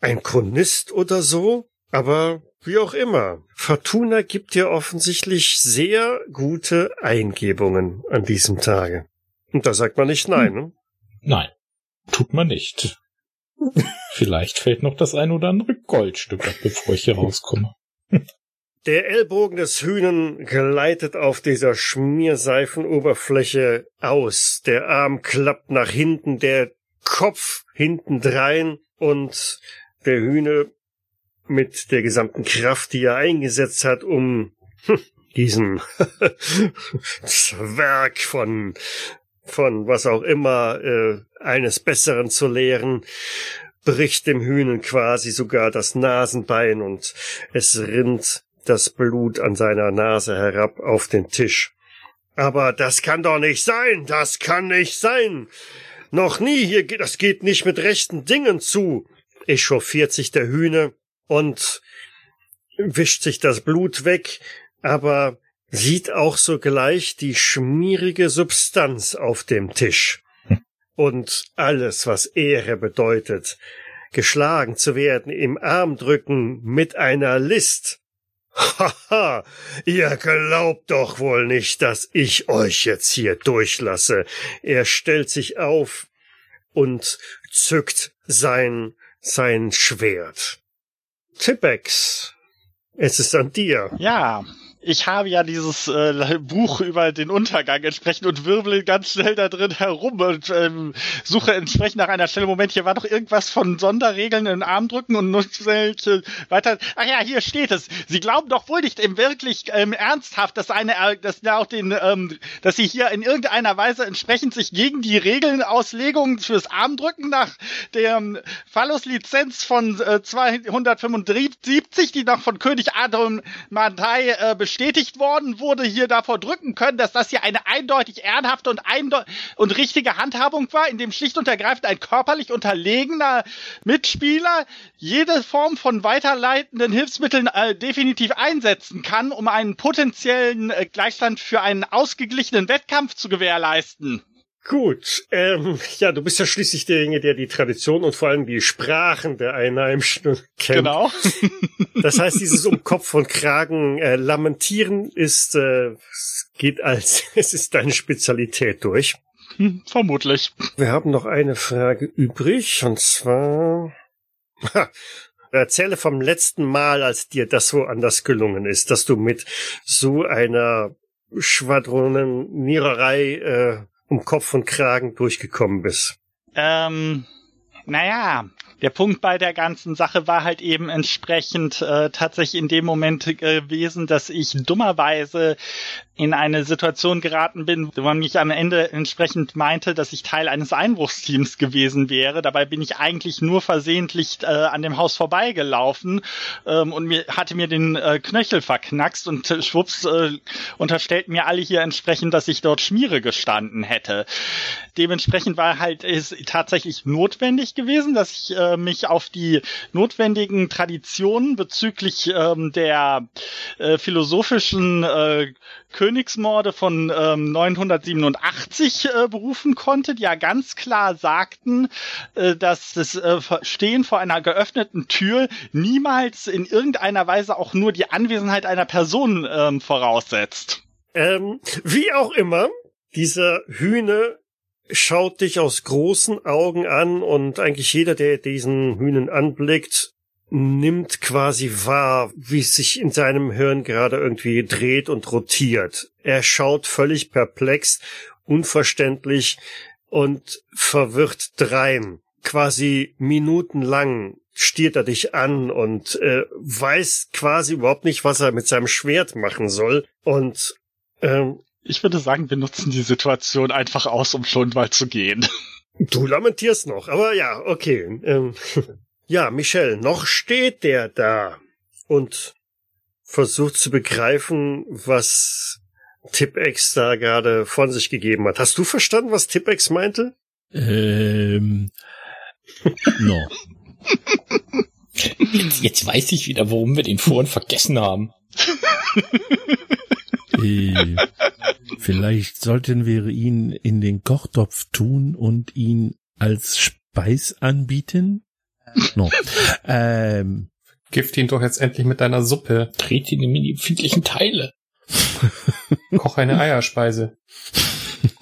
Ein Chronist oder so? Aber wie auch immer, Fortuna gibt dir offensichtlich sehr gute Eingebungen an diesem Tage. Und da sagt man nicht nein, ne?
Nein, tut man nicht. [LAUGHS] Vielleicht fällt noch das ein oder andere Goldstück ab, bevor ich hier [LAUGHS] rauskomme.
Der Ellbogen des Hühnen gleitet auf dieser Schmierseifenoberfläche aus. Der Arm klappt nach hinten, der Kopf hintendrein und der Hühne mit der gesamten Kraft, die er eingesetzt hat, um hm, diesen [LAUGHS] Werk von von was auch immer äh, eines Besseren zu lehren, bricht dem Hühnen quasi sogar das Nasenbein und es rinnt das Blut an seiner Nase herab auf den Tisch. Aber das kann doch nicht sein, das kann nicht sein. Noch nie hier, das geht nicht mit rechten Dingen zu. Echauffiert sich der Hühne und wischt sich das Blut weg, aber sieht auch sogleich die schmierige Substanz auf dem Tisch. Und alles, was Ehre bedeutet, geschlagen zu werden im Armdrücken mit einer List. Haha, ihr glaubt doch wohl nicht, dass ich euch jetzt hier durchlasse. Er stellt sich auf und zückt sein, sein Schwert. Tippex, es ist an dir.
Ja, ich habe ja dieses äh, Buch über den Untergang entsprechend und wirbel ganz schnell da drin herum und ähm, suche entsprechend nach einer Stelle. Moment, hier war doch irgendwas von Sonderregeln in Armdrücken und welche weiter. Ach ja, hier steht es. Sie glauben doch wohl nicht im wirklich ähm, ernsthaft, dass eine, äh, dass da auch den, ähm, dass sie hier in irgendeiner Weise entsprechend sich gegen die Regeln Auslegungen fürs Armdrücken nach der ähm, Phallus-Lizenz von äh, 275, die noch von König Adam Madai äh, bestätigt worden, wurde hier davor drücken können, dass das hier eine eindeutig ehrenhafte und, und richtige Handhabung war, in dem schlicht und ergreifend ein körperlich unterlegener Mitspieler jede Form von weiterleitenden Hilfsmitteln äh, definitiv einsetzen kann, um einen potenziellen äh, Gleichstand für einen ausgeglichenen Wettkampf zu gewährleisten.
Gut, ähm, ja, du bist ja schließlich derjenige, der die Tradition und vor allem die Sprachen der Einheimischen kennt.
Genau. [LAUGHS]
das heißt, dieses um Kopf und Kragen äh, lamentieren ist, äh, geht als, [LAUGHS] es ist deine Spezialität durch.
Hm, vermutlich.
Wir haben noch eine Frage übrig, und zwar, ha, erzähle vom letzten Mal, als dir das so anders gelungen ist, dass du mit so einer Schwadronenniererei äh, um Kopf und Kragen durchgekommen bist?
Ähm, naja, der Punkt bei der ganzen Sache war halt eben entsprechend äh, tatsächlich in dem Moment äh, gewesen, dass ich dummerweise in eine Situation geraten bin, wo man mich am Ende entsprechend meinte, dass ich Teil eines Einbruchsteams gewesen wäre. Dabei bin ich eigentlich nur versehentlich äh, an dem Haus vorbeigelaufen ähm, und mir hatte mir den äh, Knöchel verknackst und äh, schwupps äh, unterstellten mir alle hier entsprechend, dass ich dort Schmiere gestanden hätte. Dementsprechend war halt es tatsächlich notwendig gewesen, dass ich äh, mich auf die notwendigen Traditionen bezüglich ähm, der äh, philosophischen äh, Königsmorde von ähm, 987 äh, berufen konnte, die ja ganz klar sagten, äh, dass das äh, Stehen vor einer geöffneten Tür niemals in irgendeiner Weise auch nur die Anwesenheit einer Person ähm, voraussetzt.
Ähm, wie auch immer, dieser Hühne schaut dich aus großen Augen an und eigentlich jeder, der diesen Hühnen anblickt, nimmt quasi wahr, wie es sich in seinem Hirn gerade irgendwie dreht und rotiert. Er schaut völlig perplex, unverständlich und verwirrt drein. Quasi minutenlang stiert er dich an und äh, weiß quasi überhaupt nicht, was er mit seinem Schwert machen soll. Und ähm,
ich würde sagen, wir nutzen die Situation einfach aus, um schon mal zu gehen. [LAUGHS]
Du lamentierst noch, aber ja, okay. Ähm, [LAUGHS] ja, Michel, noch steht der da und versucht zu begreifen, was Tipex da gerade von sich gegeben hat. Hast du verstanden, was Tipex meinte?
Ähm, no. [LAUGHS]
Jetzt, jetzt weiß ich wieder, warum wir den vorhin vergessen haben.
Äh, vielleicht sollten wir ihn in den Kochtopf tun und ihn als Speis anbieten? No. Ähm,
Gift ihn doch jetzt endlich mit deiner Suppe.
Dreht ihn in die empfindlichen Teile. [LAUGHS]
Koch eine Eierspeise.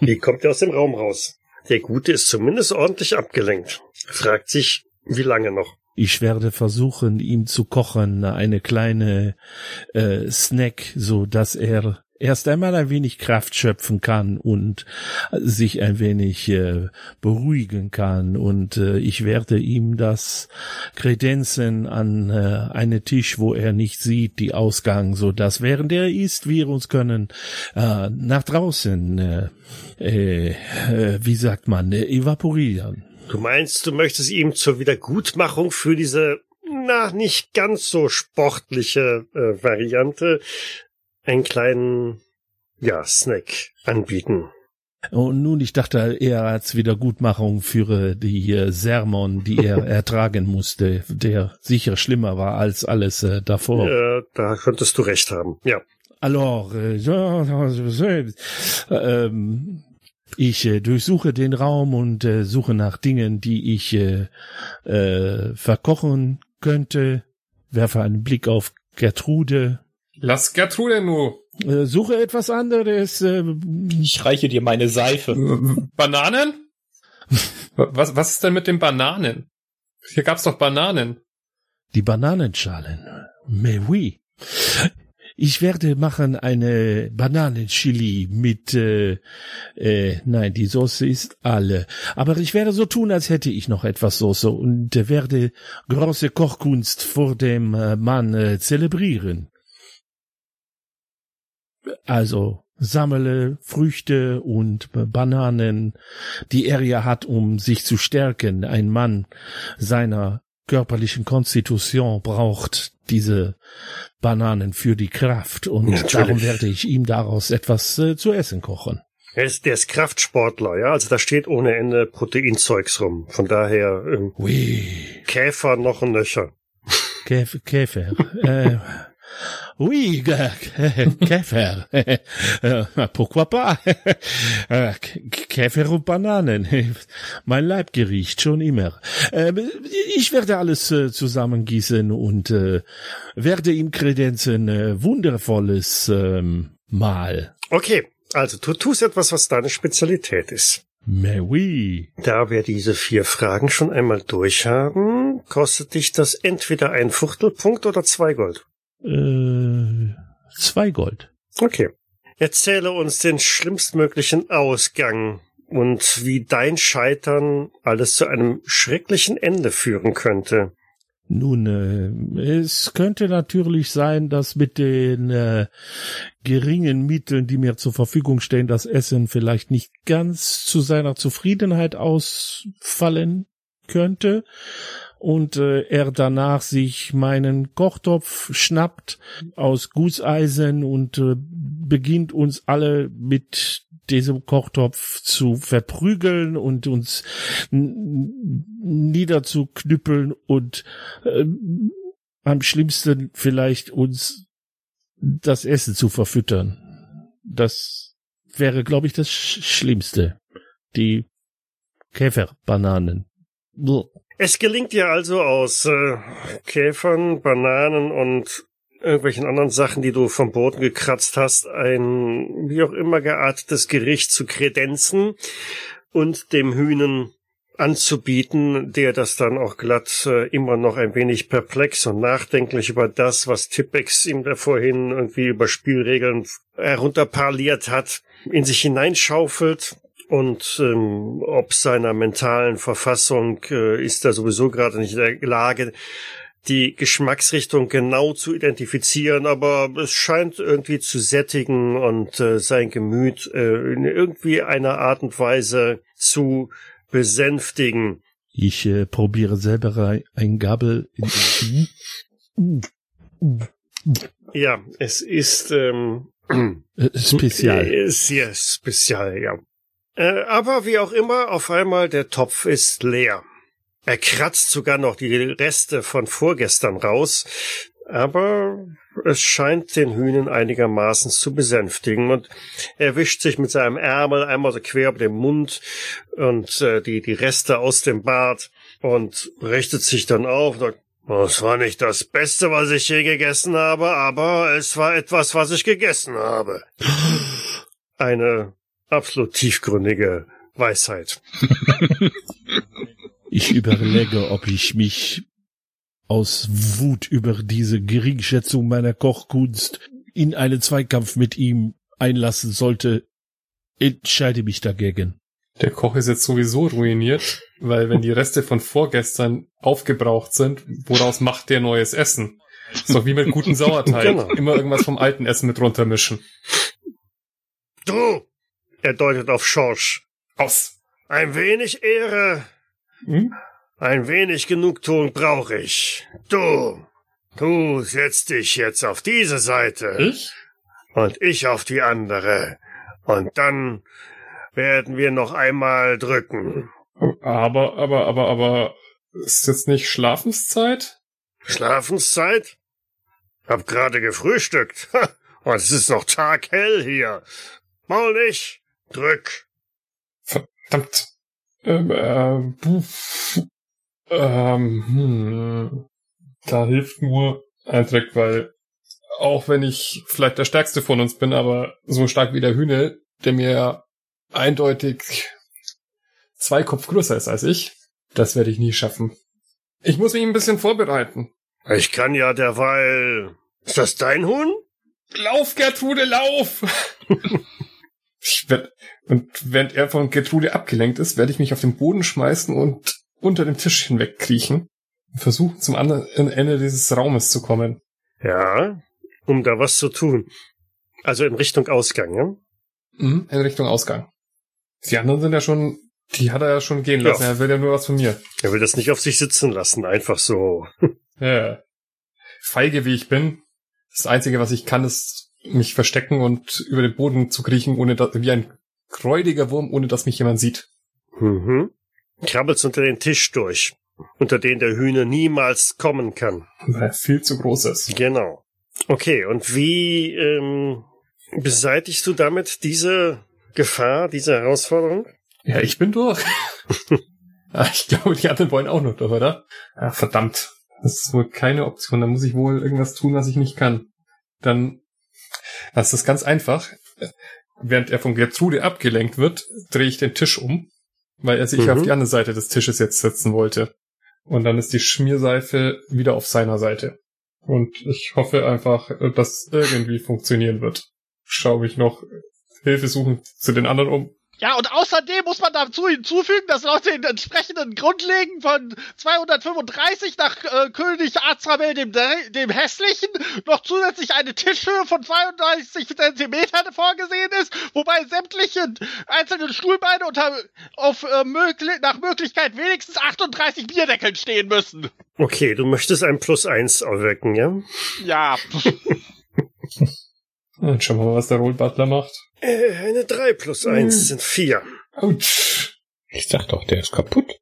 Die kommt aus dem Raum raus. Der Gute ist zumindest ordentlich abgelenkt. Fragt sich, wie lange noch.
Ich werde versuchen, ihm zu kochen, eine kleine äh, Snack, so dass er erst einmal ein wenig Kraft schöpfen kann und sich ein wenig äh, beruhigen kann. Und äh, ich werde ihm das kredenzen an äh, einen Tisch, wo er nicht sieht, die Ausgang, so dass während er isst, wir uns können äh, nach draußen, äh, äh, wie sagt man, äh, evaporieren.
Du meinst, du möchtest ihm zur Wiedergutmachung für diese na, nicht ganz so sportliche äh, Variante einen kleinen, ja, Snack anbieten.
Und nun, ich dachte eher als Wiedergutmachung für die äh, Sermon, die er [LAUGHS] ertragen musste, der sicher schlimmer war als alles äh, davor.
Äh, da könntest du recht haben, ja.
Alors, äh, ähm, ich äh, durchsuche den Raum und äh, suche nach Dingen, die ich äh, äh, verkochen könnte. Werfe einen Blick auf Gertrude.
Lass Gertrude nur.
Äh, suche etwas anderes. Äh,
Ich reiche dir meine Seife.
Bananen? Was, was ist denn mit den Bananen? Hier gab's doch Bananen.
die Bananenschalen. Mais oui. Ich werde machen eine Bananenchili mit, äh, äh, nein, die Soße ist alle. Aber ich werde so tun, als hätte ich noch etwas Soße und äh, werde große Kochkunst vor dem äh, Mann äh, zelebrieren. Also sammle Früchte und Bananen, die er ja hat, um sich zu stärken. Ein Mann seiner körperlichen Konstitution braucht diese Bananen für die Kraft und
Natürlich.
darum werde ich ihm daraus etwas äh, zu essen kochen.
Er ist, der ist Kraftsportler, ja. Also da steht ohne Ende Proteinzeugs rum. Von daher ähm,
Oui,
Käfer noch ein Nöcher.
Käfer. Käfer. äh, oui, Kä- Käfer. [LAUGHS] Pourquoi pas? [LAUGHS] Käfer und Bananen. [LAUGHS] Mein Leib riecht schon immer. Äh, Ich werde alles äh, zusammengießen und äh, werde ihm kredenzen äh, wundervolles ähm, Mahl.
Okay, also du tust etwas, was deine Spezialität ist.
Mais oui.
Da wir diese vier Fragen schon einmal durchhaben, kostet dich das entweder ein Viertelpunkt oder zwei Gold.
Äh, zwei Gold.
Okay. Erzähle uns den schlimmstmöglichen Ausgang und wie dein Scheitern alles zu einem schrecklichen Ende führen könnte.
Nun, äh, es könnte natürlich sein, dass mit den äh, geringen Mitteln, die mir zur Verfügung stehen, das Essen vielleicht nicht ganz zu seiner Zufriedenheit ausfallen könnte und äh, er danach sich meinen Kochtopf schnappt aus Gusseisen und äh, beginnt uns alle mit diesem Kochtopf zu verprügeln und uns niederzuknüppeln und äh, am schlimmsten vielleicht uns das Essen zu verfüttern. Das wäre, glaube ich, das Sch Schlimmste. Die Käferbananen. Bluh.
Es gelingt dir also aus äh, Käfern, Bananen und irgendwelchen anderen Sachen, die du vom Boden gekratzt hast, ein wie auch immer geartetes Gericht zu kredenzen und dem Hühnen anzubieten, der das dann auch glatt äh, immer noch ein wenig perplex und nachdenklich über das, was Tippex ihm da vorhin irgendwie über Spielregeln herunterparliert hat, in sich hineinschaufelt und ähm, ob seiner mentalen Verfassung äh, ist er sowieso gerade nicht in der Lage, die Geschmacksrichtung genau zu identifizieren, aber es scheint irgendwie zu sättigen und äh, sein Gemüt äh, in irgendwie einer Art und Weise zu besänftigen.
Ich äh, probiere selber ein- Gabel in
Ja, es ist ähm,
äh, Spezial.
äh, sehr spezial, ja. Äh, aber wie auch immer, auf einmal der Topf ist leer. Er kratzt sogar noch die Reste von vorgestern raus, aber es scheint den Hühnen einigermaßen zu besänftigen und er wischt sich mit seinem Ärmel einmal so quer über den Mund und äh, die, die Reste aus dem Bart und richtet sich dann auf sagt, das war nicht das Beste, was ich je gegessen habe, aber es war etwas, was ich gegessen habe. [GASPS] Eine absolut tiefgründige Weisheit. [LAUGHS]
Ich überlege, ob ich mich aus Wut über diese Geringschätzung meiner Kochkunst in einen Zweikampf mit ihm einlassen sollte. Entscheide mich dagegen.
Der Koch ist jetzt sowieso ruiniert, weil wenn die Reste von vorgestern aufgebraucht sind, woraus macht der neues Essen? Ist doch wie mit gutem [LAUGHS] Sauerteig.
Genau.
Immer irgendwas vom alten Essen mit runtermischen.
Du! Er deutet auf Schorsch.
Aus.
Ein wenig Ehre,
Hm?
ein wenig Genugtuung brauche ich. Du! Du setzt dich jetzt auf diese Seite.
Ich?
und ich auf die andere. Und dann werden wir noch einmal drücken.
Aber, aber, aber, aber, ist jetzt nicht Schlafenszeit?
Schlafenszeit? Hab gerade gefrühstückt. Ha, [LAUGHS] Und es ist noch taghell hier. Maul nicht. Drück.
Verdammt. Ähm, puh. ähm, hm. Da hilft nur ein Trick, weil auch wenn ich vielleicht der Stärkste von uns bin, aber so stark wie der Hühne, der mir eindeutig zwei Kopf größer ist als ich, das werde ich nie schaffen. Ich muss mich ein bisschen vorbereiten.
Ich kann ja derweil. Ist das dein Huhn?
Lauf, Gertrude, lauf! [LAUGHS] ich werd, und während er von Gertrude abgelenkt ist, werde ich mich auf den Boden schmeißen und unter dem Tisch hinwegkriechen und versuchen, zum anderen Ende dieses Raumes zu kommen.
Ja, um da was zu tun. Also in Richtung Ausgang, ja?
Mhm, in Richtung Ausgang. Die anderen sind ja schon Die hat er ja schon gehen lassen.
Ja.
Er will ja nur was von mir.
Er will das nicht auf sich sitzen lassen, einfach so. [LAUGHS]
Ja. Feige wie ich bin, das Einzige, was ich kann, ist mich verstecken und über den Boden zu kriechen, ohne dass, wie ein kräudiger Wurm, ohne dass mich jemand sieht.
Mhm. Krabbelst unter den Tisch durch, unter den der Hühner niemals kommen kann.
Weil er viel zu groß ist.
Genau. Okay, und wie ähm, beseitigst du damit diese Gefahr, diese Herausforderung?
Ja, ich bin durch. [LAUGHS] Ah, ich glaube, die anderen wollen auch noch durch, oder? Ah, verdammt. Das ist wohl keine Option. Da muss ich wohl irgendwas tun, was ich nicht kann. Dann, das ist ganz einfach. Während er von Gertrude abgelenkt wird, drehe ich den Tisch um, weil er sich
Mhm.
auf die andere Seite des Tisches jetzt setzen wollte. Und dann ist die Schmierseife wieder auf seiner Seite. Und ich hoffe einfach, dass irgendwie funktionieren wird. Schau mich noch Hilfe suchen zu den anderen um.
Ja, und außerdem muss man dazu hinzufügen, dass laut den entsprechenden Grundlegen von 235 nach äh, König Azrael dem, dem Hässlichen noch zusätzlich eine Tischhöhe von 32 Zentimetern vorgesehen ist, wobei sämtliche einzelnen Stuhlbeine unter, auf, äh, mögli nach Möglichkeit wenigstens 38 Bierdeckeln stehen müssen.
Okay, du möchtest ein Plus eins erwecken, ja?
Ja, [LAUGHS]
Und schauen wir mal, was der Roll Butler macht.
Äh, eine drei plus eins sind vier.
Autsch.
Ich sag doch, der ist kaputt.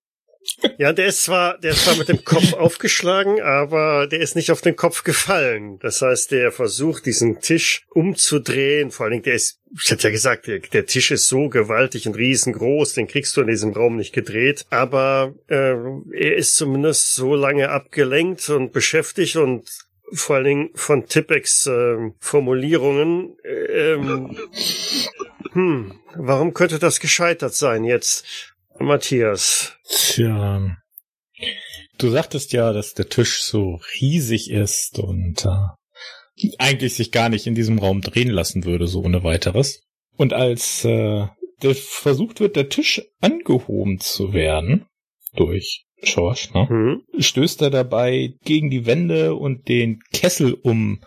Ja, der ist zwar, der ist zwar mit dem [LAUGHS] Kopf aufgeschlagen, aber der ist nicht auf den Kopf gefallen. Das heißt, der versucht, diesen Tisch umzudrehen. Vor allen Dingen, der ist, ich hatte ja gesagt, der, der Tisch ist so gewaltig und riesengroß, den kriegst du in diesem Raum nicht gedreht. Aber äh, er ist zumindest so lange abgelenkt und beschäftigt und vor allen Dingen von Tippex äh, Formulierungen. Äh, ähm, hm, warum könnte das gescheitert sein jetzt, Matthias?
Tja. Du sagtest ja, dass der Tisch so riesig ist und äh, eigentlich sich gar nicht in diesem Raum drehen lassen würde, so ohne weiteres. Und als äh, versucht wird, der Tisch angehoben zu werden durch Schorsch, ne?
Hm?
stößt er dabei gegen die Wände und den Kessel um,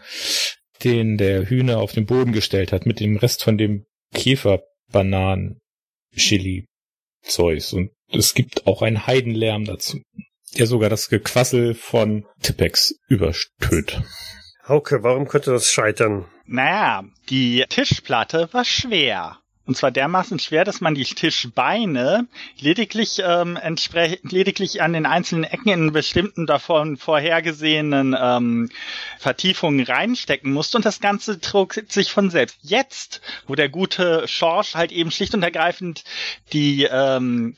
den der Hühner auf den Boden gestellt hat, mit dem Rest von dem Käfer-Bananen-Chili-Zeus. Und es gibt auch einen Heidenlärm dazu, der sogar das Gequassel von Tippex überstöht.
Hauke, warum könnte das scheitern?
naja, die Tischplatte war schwer. Und zwar dermaßen schwer, dass man die Tischbeine lediglich, ähm, entsprechend, lediglich an den einzelnen Ecken in bestimmten davon vorhergesehenen ähm, Vertiefungen reinstecken musste und das Ganze trug sich von selbst. Jetzt, wo der gute Schorsch halt eben schlicht und ergreifend die ähm,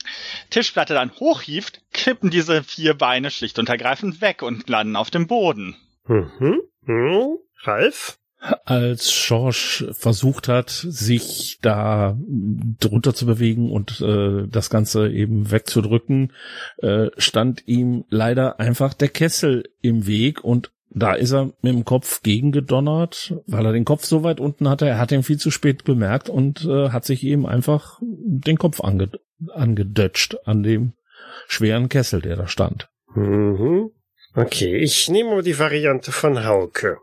Tischplatte dann hochhieft, kippen diese vier Beine schlicht und ergreifend weg und landen auf dem Boden.
Mhm. Hm? Ralf?
Als Schorsch versucht hat, sich da drunter zu bewegen und äh, das Ganze eben wegzudrücken, äh, stand ihm leider einfach der Kessel im Weg und da ist er mit dem Kopf gegengedonnert, weil er den Kopf so weit unten hatte. Er hat ihn viel zu spät bemerkt und äh, hat sich eben einfach den Kopf ange angedötscht an dem schweren Kessel, der da stand.
Mhm. Okay, ich nehme die Variante von Hauke.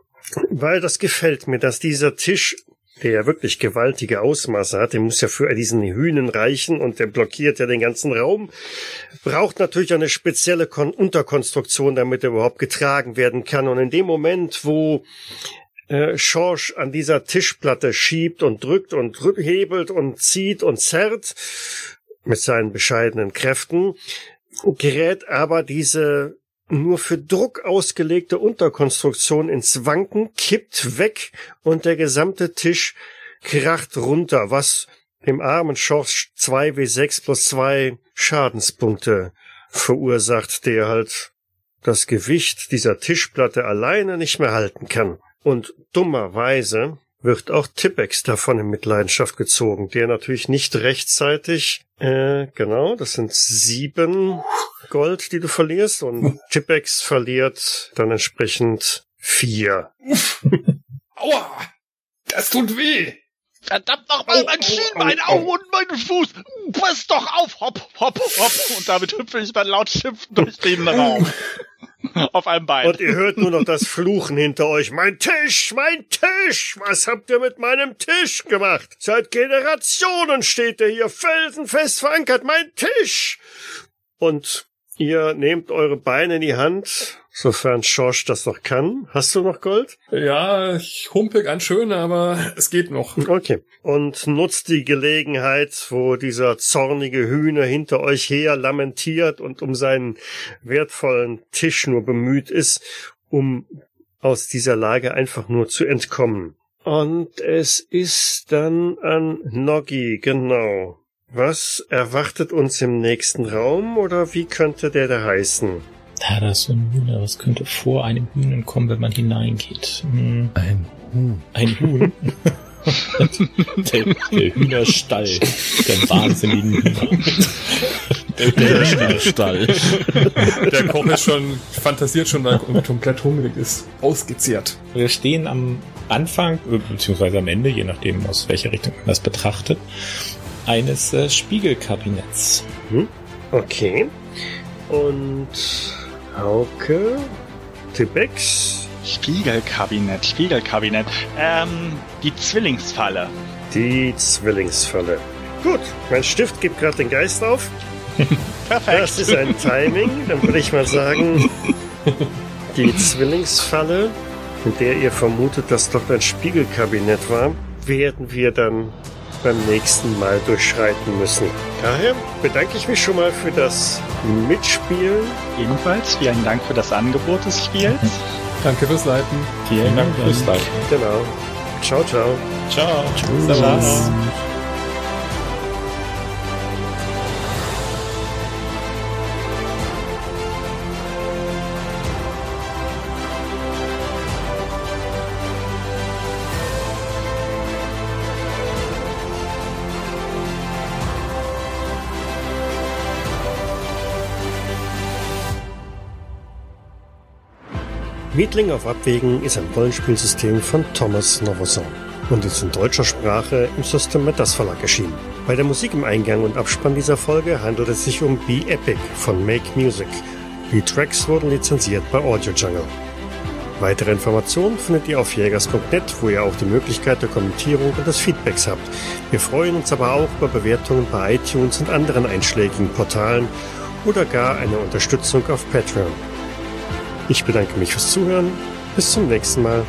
Weil das gefällt mir, dass dieser Tisch, der ja wirklich gewaltige Ausmaße hat, der muss ja für diesen Hühnen reichen und der blockiert ja den ganzen Raum, braucht natürlich eine spezielle Kon Unterkonstruktion, damit er überhaupt getragen werden kann. Und in dem Moment, wo äh, Schorsch an dieser Tischplatte schiebt und drückt und hebelt und zieht und zerrt mit seinen bescheidenen Kräften, gerät aber diese nur für Druck ausgelegte Unterkonstruktion ins Wanken, kippt weg und der gesamte Tisch kracht runter, was dem armen Schorsch 2W6 plus 2 Schadenspunkte verursacht, der halt das Gewicht dieser Tischplatte alleine nicht mehr halten kann. Und dummerweise wird auch Tippex davon in Mitleidenschaft gezogen, der natürlich nicht rechtzeitig, äh, genau, das sind sieben Gold, die du verlierst, und [LAUGHS] Tippex verliert dann entsprechend vier. [LAUGHS]
Aua! Das tut weh!
Verdammt nochmal, mein Schienbein, au, und mein Fuß. Pass doch auf, hopp, hopp, hopp. Und damit hüpfe ich dann laut schimpfend durch den Raum. Auf einem Bein.
Und ihr hört nur noch das Fluchen hinter euch. Mein Tisch, mein Tisch! Was habt ihr mit meinem Tisch gemacht? Seit Generationen steht er hier felsenfest verankert. Mein Tisch! Und ihr nehmt eure Beine in die Hand, sofern Schorsch das noch kann. Hast du noch Gold?
Ja, ich humpel ganz schön, aber es geht noch.
Okay. Und nutzt die Gelegenheit, wo dieser zornige Hühner hinter euch her lamentiert und um seinen wertvollen Tisch nur bemüht ist, um aus dieser Lage einfach nur zu entkommen. Und es ist dann an Noggi, genau. Was erwartet uns im nächsten Raum oder wie könnte der da heißen?
Da, da ist so ein Hühner. Was könnte vor einem Hühner kommen, wenn man hineingeht? Hm,
Ein Huhn.
ein Huhn. [LAUGHS] der, der Hühnerstall. Der wahnsinnigen Hühner.
Der Hühnerstall.
Der Koch ist schon, fantasiert schon, weil er komplett hungrig ist. Ausgezehrt.
Wir stehen am Anfang, äh, beziehungsweise am Ende, je nachdem aus welcher Richtung man das betrachtet, eines äh, Spiegelkabinetts.
Okay. Und Hauke, Tibex,
Spiegelkabinett, Spiegelkabinett. Ähm, die Zwillingsfalle.
die Zwillingsfalle. Gut, mein Stift gibt gerade den Geist auf. [LAUGHS]
Perfekt.
Das ist ein Timing. Dann würde ich mal sagen, die Zwillingsfalle, in der ihr vermutet, dass dort ein Spiegelkabinett war, werden wir dann beim nächsten Mal durchschreiten müssen. Daher bedanke ich mich schon mal für das Mitspielen.
Ebenfalls vielen Dank für das Angebot des Spiels. [LAUGHS]
Danke fürs Leiten.
Vielen Dank fürs Leiten.
Genau. Ciao, ciao.
Ciao.
Servus.
Mietling auf Abwägen ist ein Rollenspielsystem von Thomas Novoson und ist in deutscher Sprache im System Matters Verlag erschienen. Bei der Musik im Eingang und Abspann dieser Folge handelt es sich um Be Epic von Make Music. Die Tracks wurden lizenziert bei Audio Jungle. Weitere Informationen findet ihr auf jägers.net, wo ihr auch die Möglichkeit der Kommentierung und des Feedbacks habt. Wir freuen uns aber auch über Bewertungen bei iTunes und anderen einschlägigen Portalen oder gar eine Unterstützung auf Patreon. Ich bedanke mich fürs Zuhören. Bis zum nächsten Mal.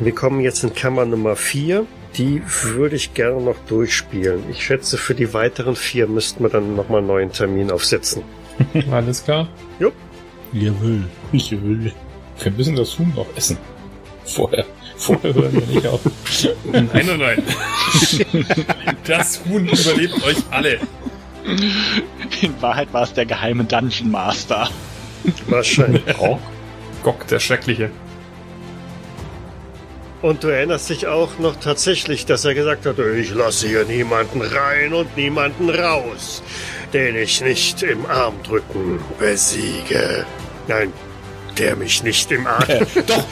Wir kommen jetzt in Kammer Nummer 4. Die würde ich gerne noch durchspielen. Ich schätze, für die weiteren vier müssten wir dann nochmal einen neuen Termin aufsetzen. [LAUGHS]
Alles klar.
Jawohl.
Ich will. Wir müssen das Huhn noch essen. Vorher. Vorher [LAUGHS] hören wir nicht auf.
Nein, nein, nein. [LAUGHS] Das Huhn überlebt euch alle.
In Wahrheit war es der geheime Dungeon Master.
Wahrscheinlich. [LAUGHS]
Oh. Gok, der Schreckliche.
Und du erinnerst dich auch noch tatsächlich, dass er gesagt hat, ich lasse hier niemanden rein und niemanden raus, den ich nicht im Arm drücken besiege. Nein, der mich nicht im Arm...
Doch,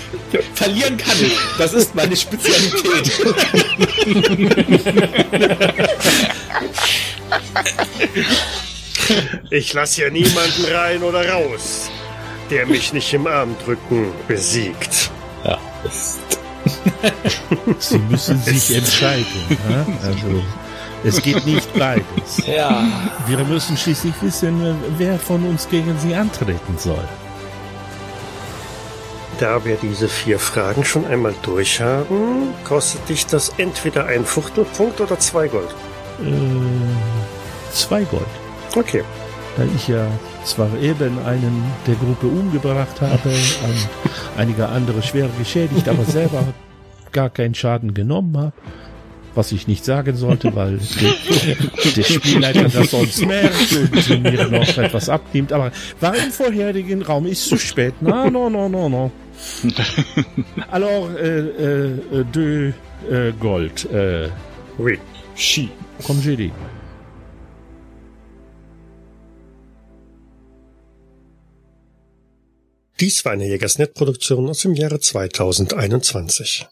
verlieren kann ich. Das ist meine Spezialität.
Ich lasse hier niemanden rein oder raus, der mich nicht im Arm drücken besiegt.
Ja,
Sie müssen sich entscheiden. ja? Also, es geht nicht beides.
ja.
Wir müssen schließlich wissen, wer von uns gegen sie antreten soll.
Da wir diese vier Fragen schon einmal durchhaben, kostet dich das entweder ein Fuchtelpunkt oder zwei Gold.
Äh, zwei Gold.
Okay.
Da ich ja zwar eben einen der Gruppe umgebracht habe und einige andere schwer geschädigt, aber selber gar keinen Schaden genommen habe. Was ich nicht sagen sollte, weil der, der Spielleiter das sonst merkt und mir noch etwas abnimmt. Aber war im vorherigen Raum, ist zu spät. Na, no, no, no, no. [LAUGHS] Alors, äh, äh, deux äh, Gold. Äh,
Oui.
Ski.
comme j'ai dit.
Dies war eine Jägersnet-Produktion aus dem Jahre 2021.